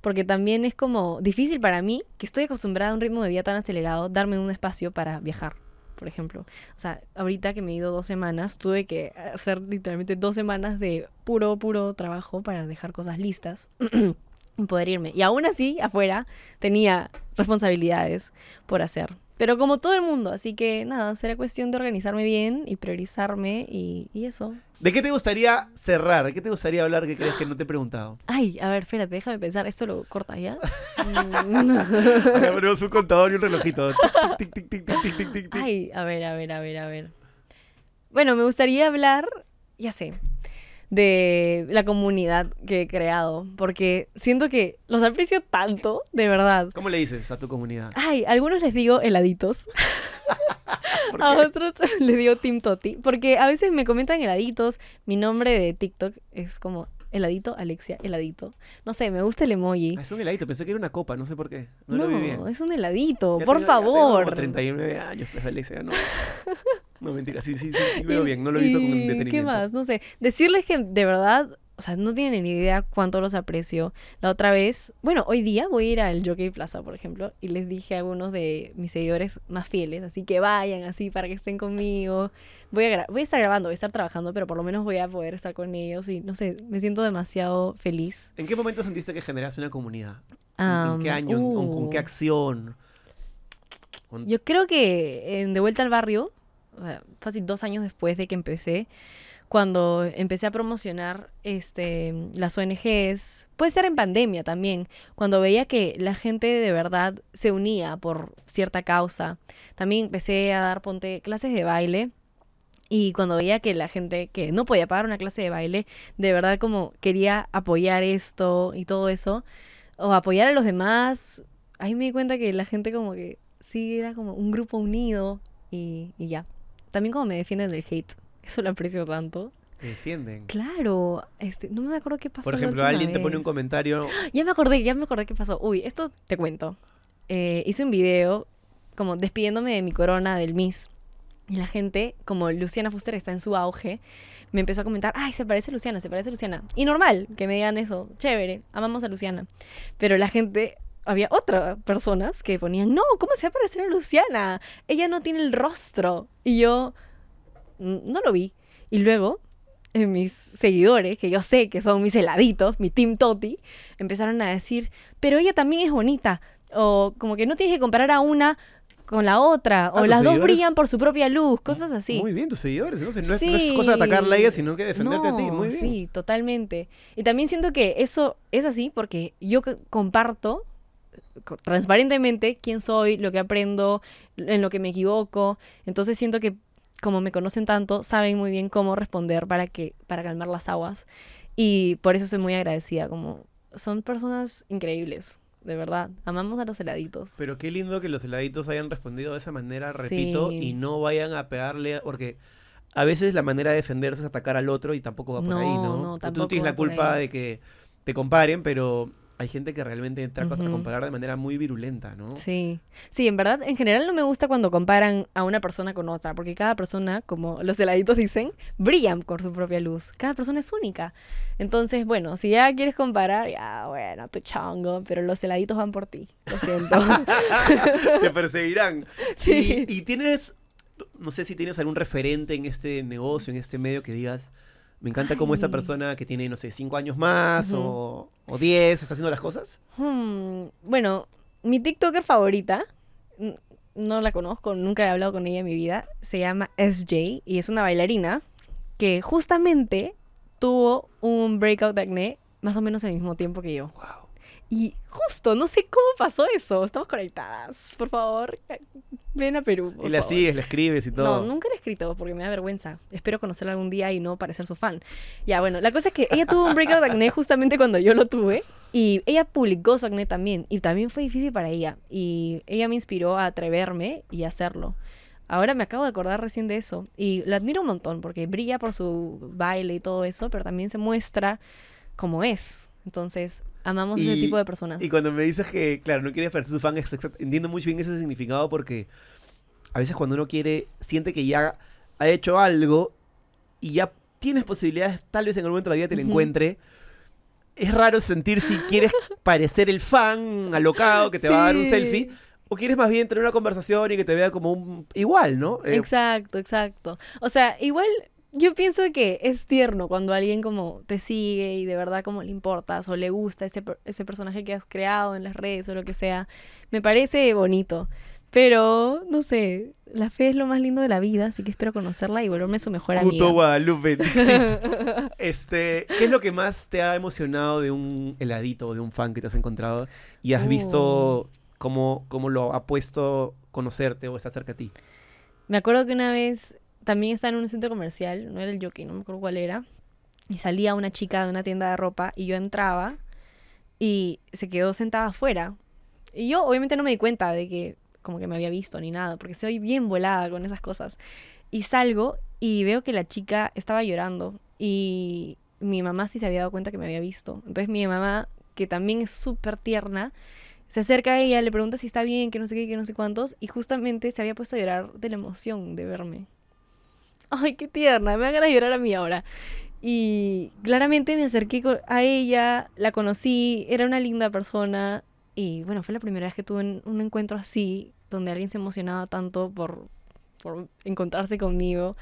porque también es como difícil para mí, que estoy acostumbrada a un ritmo de vida tan acelerado, darme un espacio para viajar, por ejemplo. O sea, ahorita que me he ido dos semanas, tuve que hacer literalmente dos semanas de puro, puro trabajo para dejar cosas listas y poder irme. Y aún así, afuera, tenía responsabilidades por hacer. Pero como todo el mundo, así que nada, será cuestión de organizarme bien y priorizarme y, y eso. ¿De qué te gustaría cerrar? ¿De qué te gustaría hablar que crees que no te he preguntado? Ay, a ver, espérate, déjame pensar. Esto lo cortas ya. Acá ponemos un contador y un relojito. Tic, tic, tic. Ay, a ver, a ver, a ver, a ver. Bueno, me gustaría hablar, ya sé, de la comunidad que he creado, porque siento que los aprecio tanto, de verdad. ¿Cómo le dices a tu comunidad? Ay, a algunos les digo heladitos, ¿Por a otros les digo Team Toti, porque a veces me comentan heladitos. Mi nombre de TikTok es como heladito Alexia, heladito. No sé, me gusta el emoji. Ah, es un heladito, pensé que era una copa, no sé por qué. No, lo vi bien. es un heladito, Ya por tengo- ya tengo favor. como 39 años, pues Alexia, no. No, mentira, sí, sí, sí, sí veo bien, no lo he visto con detenimiento. ¿Qué más? No sé. Decirles que de verdad, o sea, no tienen ni idea cuánto los aprecio. La otra vez, bueno, hoy día voy a ir al Jockey Plaza, por ejemplo, y les dije a algunos de mis seguidores más fieles, así que vayan así para que estén conmigo. Voy a, voy a estar grabando, voy a estar trabajando, pero por lo menos voy a poder estar con ellos y no sé, me siento demasiado feliz. ¿En qué momento sentiste que generaste una comunidad? ¿En, en qué año? ¿En- con, con qué uh. acción? Con- Yo creo que en De Vuelta al Barrio, o sea, fácil dos años después de que empecé, cuando empecé a promocionar este, las ONGs, puede ser en pandemia también, cuando veía que la gente de verdad se unía por cierta causa. También empecé a dar, clases de baile. Y cuando veía que la gente que no podía pagar una clase de baile, de verdad como quería apoyar esto y todo eso, o apoyar a los demás, ahí me di cuenta que la gente como que sí era como un grupo unido y, y ya. También como me defienden del hate, eso lo aprecio tanto. Te defienden. Claro, este, no me acuerdo qué pasó. Por ejemplo, alguien te pone un comentario. Ya me acordé, ya me acordé qué pasó. Uy, esto te cuento. Eh, hice un video como despidiéndome de mi corona del Miss. Y la gente, como Luciana Fuster está en su auge, me empezó a comentar, ay, se parece a Luciana, se parece a Luciana. Y normal que me digan eso, chévere, amamos a Luciana. Pero la gente, había otras personas que ponían, no, ¿cómo se va a parecer a Luciana? Ella no tiene el rostro. Y yo no lo vi. Y luego, eh, mis seguidores, que yo sé que son mis heladitos, mi Team Toti, empezaron a decir, pero ella también es bonita. O como que no tienes que comparar a una con la otra. Ah, o las dos brillan por su propia luz, cosas así. Muy bien, tus seguidores. No, sé, no, es, no es cosa de atacarla a ella, sino que defenderte a ti. Muy bien. Sí, totalmente. Y también siento que eso es así porque yo comparto co- transparentemente quién soy, lo que aprendo, en lo que me equivoco. Entonces siento que como me conocen tanto, saben muy bien cómo responder para que para calmar las aguas. Y por eso estoy muy agradecida, como son personas increíbles, de verdad. Amamos a los heladitos. Pero qué lindo que los heladitos hayan respondido de esa manera, repito, Sí. y no vayan a pegarle, porque a veces la manera de defenderse es atacar al otro y tampoco va por ahí, No, ¿no? no, Tú tampoco tienes la culpa de que te comparen, pero hay gente que realmente entra a Ujú. comparar de manera muy virulenta, ¿no? Sí, sí, en verdad, en general no me gusta cuando comparan a una persona con otra, porque cada persona, como los heladitos dicen, brillan por su propia luz. Cada persona es única. Entonces, bueno, si ya quieres comparar, ya, bueno, tu chongo, pero los heladitos van por ti. Lo siento. te perseguirán. Sí. Y, y tienes, no sé si tienes algún referente en este negocio, en este medio que digas, me encanta cómo esta persona que tiene, no sé, cinco años más Ujú. o, o diez está haciendo las cosas. Hmm, bueno, mi TikToker favorita, no la conozco, nunca he hablado con ella en mi vida, se llama SJ y es una bailarina que justamente tuvo un breakout de acné más o menos al mismo tiempo que yo. Wow. Y justo, no sé cómo pasó eso. Estamos conectadas. Por favor, ven a Perú. por Y la favor. sigues, le escribes y todo. No, nunca la he escrito porque me da vergüenza. Espero conocerla algún día y no parecer su fan. Ya, bueno, la cosa es que ella tuvo un breakout de acné justamente cuando yo lo tuve. Y ella publicó su acné también. Y también fue difícil para ella. Y ella me inspiró a atreverme y a hacerlo. Ahora me acabo de acordar recién de eso. Y la admiro un montón porque brilla por su baile y todo eso, pero también se muestra como es. Entonces, Amamos Y- ese tipo de personas. Y cuando me dices que, claro, no quieres parecer su fan, entiendo muy bien ese significado porque a veces cuando uno quiere, siente que ya ha hecho algo y ya tienes posibilidades, tal vez en algún momento de la vida te lo encuentre. Es raro sentir si quieres parecer el fan alocado que te va a dar un selfie o quieres más bien tener una conversación y que te vea como un igual, ¿no? Eh, Exacto, exacto. O sea, igual yo pienso que es tierno cuando alguien como te sigue y de verdad como le importas o le gusta ese, ese personaje que has creado en las redes o lo que sea. Me parece bonito. Pero, no sé, la fe es lo más lindo de la vida, así que espero conocerla y volverme su mejor amiga. Puto Guadalupe. Este, ¿qué es lo que más te ha emocionado de un heladito o de un fan que te has encontrado y has visto cómo, cómo lo ha puesto conocerte o está cerca a ti? Me acuerdo que una vez también estaba en un centro comercial, no era el jockey, no me acuerdo cuál era, y salía una chica de una tienda de ropa y yo entraba y se quedó sentada afuera. Y yo obviamente no me di cuenta de que como que me había visto ni nada, porque soy bien volada con esas cosas. Y salgo y veo que la chica estaba llorando y mi mamá sí se había dado cuenta que me había visto. Entonces mi mamá, que también es súper tierna, se acerca a ella, le pregunta si está bien, que no sé qué, que no sé cuántos, y justamente se había puesto a llorar de la emoción de verme. Ay, qué tierna, me ganas de llorar a mí ahora. Y claramente me acerqué a ella, la conocí, era una linda persona, y bueno, fue la primera vez que tuve un, encuentro así, donde alguien se emocionaba tanto por, por encontrarse conmigo.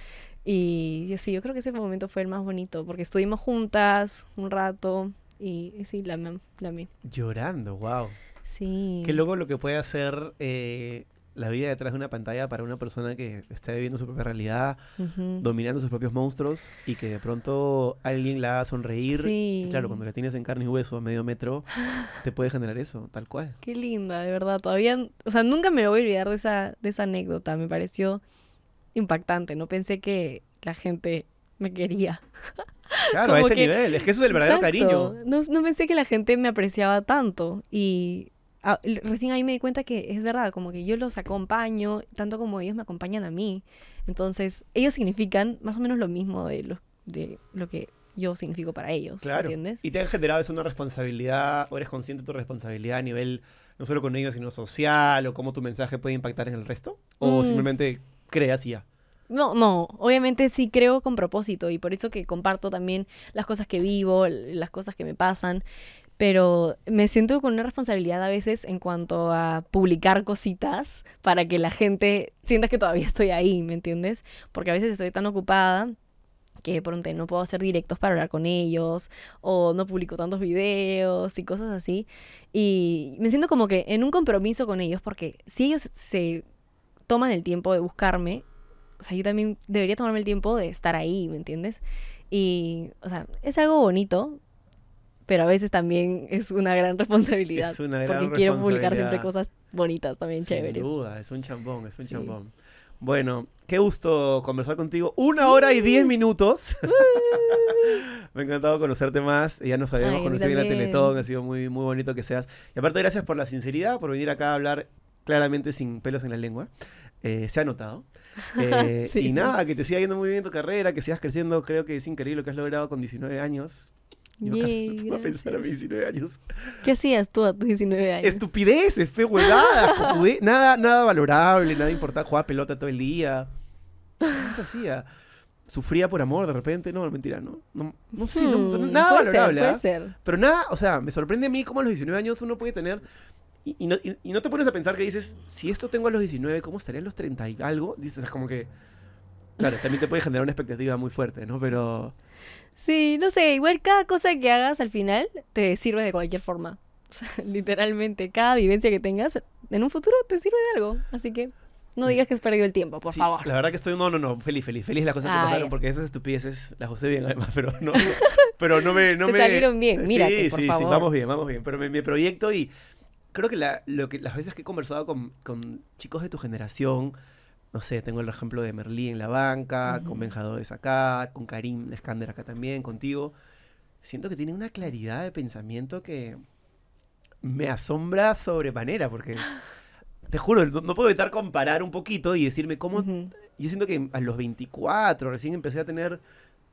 Y yo sí, yo creo que ese momento fue el más bonito, porque estuvimos juntas un rato, y, y sí, la, la amé. Llorando, wow. Sí. Qué loco lo que puede hacer eh, la vida detrás de una pantalla para una persona que está viviendo su propia realidad, dominando sus propios monstruos y que de pronto alguien la haga sonreír. Sí. Claro, cuando la tienes en carne y hueso a medio metro, te puede generar eso, tal cual. Qué linda, de verdad. Todavía, o sea, nunca me voy a olvidar de esa, de esa anécdota. Me pareció impactante. No pensé que la gente me quería. Claro, a ese que- nivel. Es que eso es el verdadero Exacto. cariño. No, no pensé que la gente me apreciaba tanto. Y ah, recién ahí me di cuenta que es verdad, como que yo los acompaño, tanto como ellos me acompañan a mí. Entonces, ellos significan más o menos lo mismo de lo, de lo que yo significo para ellos. Claro. ¿Entiendes? Y te han generado eso una responsabilidad, o eres consciente de tu responsabilidad a nivel no solo con ellos, sino social, o cómo tu mensaje puede impactar en el resto. O Mm. simplemente creas y ya. No, no, obviamente sí creo con propósito y por eso que comparto también las cosas que vivo, las cosas que me pasan, pero me siento con una responsabilidad a veces en cuanto a publicar cositas para que la gente sienta que todavía estoy ahí, ¿me entiendes? Porque a veces estoy tan ocupada que pronto no puedo hacer directos para hablar con ellos o no publico tantos videos y cosas así. Y me siento como que en un compromiso con ellos porque si ellos se toman el tiempo de buscarme, o sea, yo también debería tomarme el tiempo de estar ahí, ¿me entiendes? Y, o sea, es algo bonito, pero a veces también es una gran responsabilidad. Es una gran porque quiero publicar siempre cosas bonitas también, Sin chéveres. duda, es un chambón, es un Sí. chambón. Bueno, qué gusto conversar contigo. Una hora y diez minutos. Me ha encantado conocerte más. Ya nos habíamos Ay, conocido en la. Teletón. Ha sido muy, muy bonito que seas. Y aparte, gracias por la sinceridad, por venir acá a hablar claramente sin pelos en la lengua. Eh, se ha notado. Eh, Sí, y sí. nada, que te siga yendo muy bien tu carrera, que sigas creciendo. Creo que es increíble lo que has logrado con 19 años. Yo Yay, a pensar a mis gracias. 19 años. ¿Qué hacías tú a tus 19 años? Estupideces, fe huevadas, nada, nada valorable, nada importante, jugaba pelota todo el día. ¿Qué se hacía? Sufría por amor de repente, no, mentira, no. No, no sé, no- no- Hmm, nada puede valorable. Ser, ¿ah? ser. Pero nada, o sea, me sorprende a mí cómo a los 19 años uno puede tener. Y, y no, y- y no te pones a pensar que dices, si esto tengo a los 19, ¿cómo estaría a los 30 y algo? Dices, es como que. Claro, también te puede generar una expectativa muy fuerte, ¿no? Pero. Sí, no sé, igual cada cosa que hagas al final te sirve de cualquier forma. O sea, literalmente, cada vivencia que tengas en un futuro te sirve de algo. Así que no digas que has perdido el tiempo, por sí, favor. La verdad que estoy. No, no, no. Feliz, feliz. Feliz las cosas que Ah, pasaron, porque esas estupideces las usé bien, además, pero no. pero no me. No Te me salieron bien, mírate, sí, por sí, sí, favor. vamos bien, vamos bien. Pero me, me proyecto y creo que, la, lo que las veces que he conversado con, con chicos de tu generación, no sé, tengo el ejemplo de Merlí en la banca, con. Benjadores acá, con Karim Eskander acá también, contigo. Siento que tienen una claridad de pensamiento que me asombra sobremanera, porque te juro, no, no puedo evitar comparar un poquito y decirme cómo Ujú. yo siento que a los 24 recién empecé a tener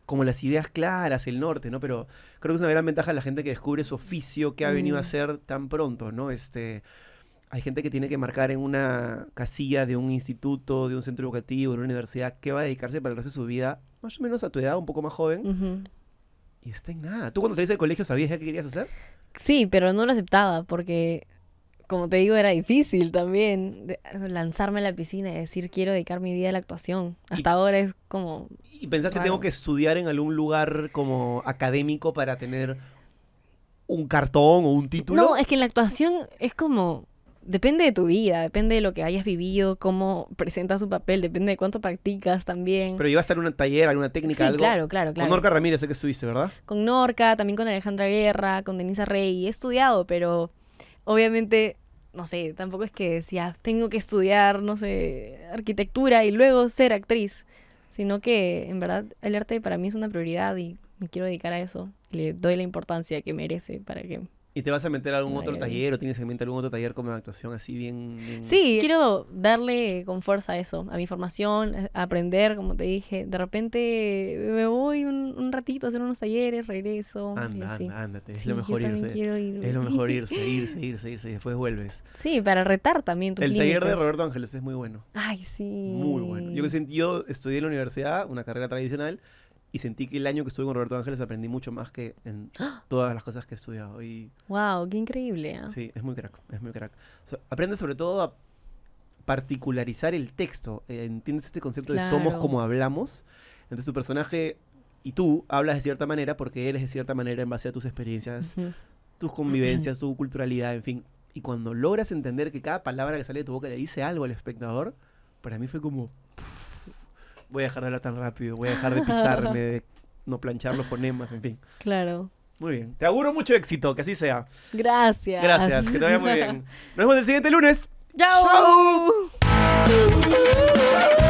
como las ideas claras, el norte, ¿no? Pero creo que es una gran ventaja la gente que descubre su oficio que ha venido a hacer tan pronto, ¿no? Este, hay gente que tiene que marcar en una casilla de un instituto, de un centro educativo, de una universidad, que va a dedicarse para el resto de su vida, más o menos a tu edad, un poco más joven, y está en nada. ¿Tú cuando saliste del colegio sabías ya qué querías hacer? Sí, pero no lo aceptaba porque, como te digo, era difícil también de- lanzarme a la piscina y decir quiero dedicar mi vida a la actuación. Hasta ahora es como, ¿Y pensaste, Claro. tengo que estudiar en algún lugar como académico para tener un cartón o un título? No, es que en la actuación es como. Depende de tu vida, depende de lo que hayas vivido, cómo presentas tu papel, depende de cuánto practicas también. Pero llevaste a un taller, alguna técnica, sí, algo. claro, claro, claro. Con Norca Ramírez sé que estuviste, ¿verdad? Con Norca, también con Alejandra Guerra, con Denisa Rey. He estudiado, pero obviamente, no sé, tampoco es que decía, tengo que estudiar, no sé, arquitectura y luego ser actriz. Sino que, en verdad, el arte para mí es una prioridad y me quiero dedicar a eso. Le doy la importancia que merece para que ¿Y te vas a meter a algún otro taller o tienes en mente algún otro taller como de actuación así bien... bien- Sí, quiero darle con fuerza a eso, a mi formación, a a aprender, como te dije. De repente me voy un, un ratito a hacer unos talleres, regreso. Anda, anda, ándate. Es Sí, lo mejor irse. Es lo mejor irse, irse, irse, irse y después vuelves. Sí, para retar también tus El taller de. Roberto Ángeles es muy bueno. Ay, sí. Muy bueno. Yo, que yo estudié en la universidad, una carrera tradicional, y sentí que el año que estuve con Roberto Ángeles aprendí mucho más que en todas las cosas que he estudiado. Y Wow, qué increíble. ¿ah? sí, es muy crack, es muy crack. O sea, aprende sobre todo a particularizar el texto. Eh, ¿Entiendes este concepto de somos como hablamos? Entonces tu personaje y tú hablas de cierta manera porque eres de cierta manera en base a tus experiencias, tus convivencias, tu culturalidad, en fin. Y cuando logras entender que cada palabra que sale de tu boca le dice algo al espectador, para mí fue como, "Puf, voy a dejar de hablar tan rápido, voy a dejar de pisarme, de no planchar los fonemas, en fin. Claro. Muy bien. Te auguro mucho éxito, que así sea. Gracias. Gracias, que te vaya muy bien. Nos vemos el siguiente lunes. ¡Chao! Oye,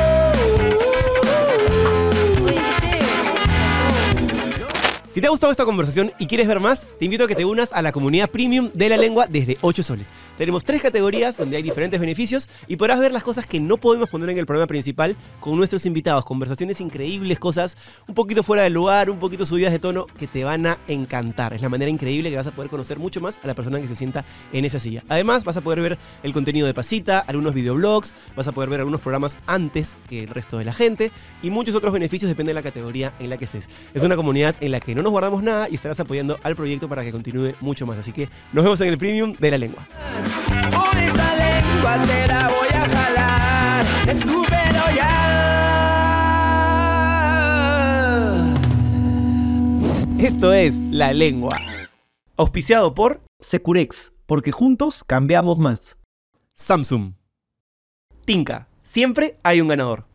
Si te ha gustado esta conversación y quieres ver más, te invito a que te unas a la comunidad premium de la lengua desde 8 soles. Tenemos tres categorías donde hay diferentes beneficios y podrás ver las cosas que no podemos poner en el programa principal con nuestros invitados. Conversaciones increíbles, cosas un poquito fuera del lugar, un poquito subidas de tono que te van a encantar. Es la manera increíble que vas a poder conocer mucho más a la persona que se sienta en esa silla. Además, vas a poder ver el contenido de Pasita, algunos videoblogs, vas a poder ver algunos programas antes que el resto de la gente y muchos otros beneficios depende de la categoría en la que estés. Es una comunidad en la que no nos guardamos nada y estarás apoyando al proyecto para que continúe mucho más. Así que nos vemos en el premium de la lengua. Por esa lengua te la voy a jalar. Escúpelo ya. Esto es La Lengua. Auspiciado por Securex, porque juntos cambiamos más. Samsung. Tinka. Siempre hay un ganador.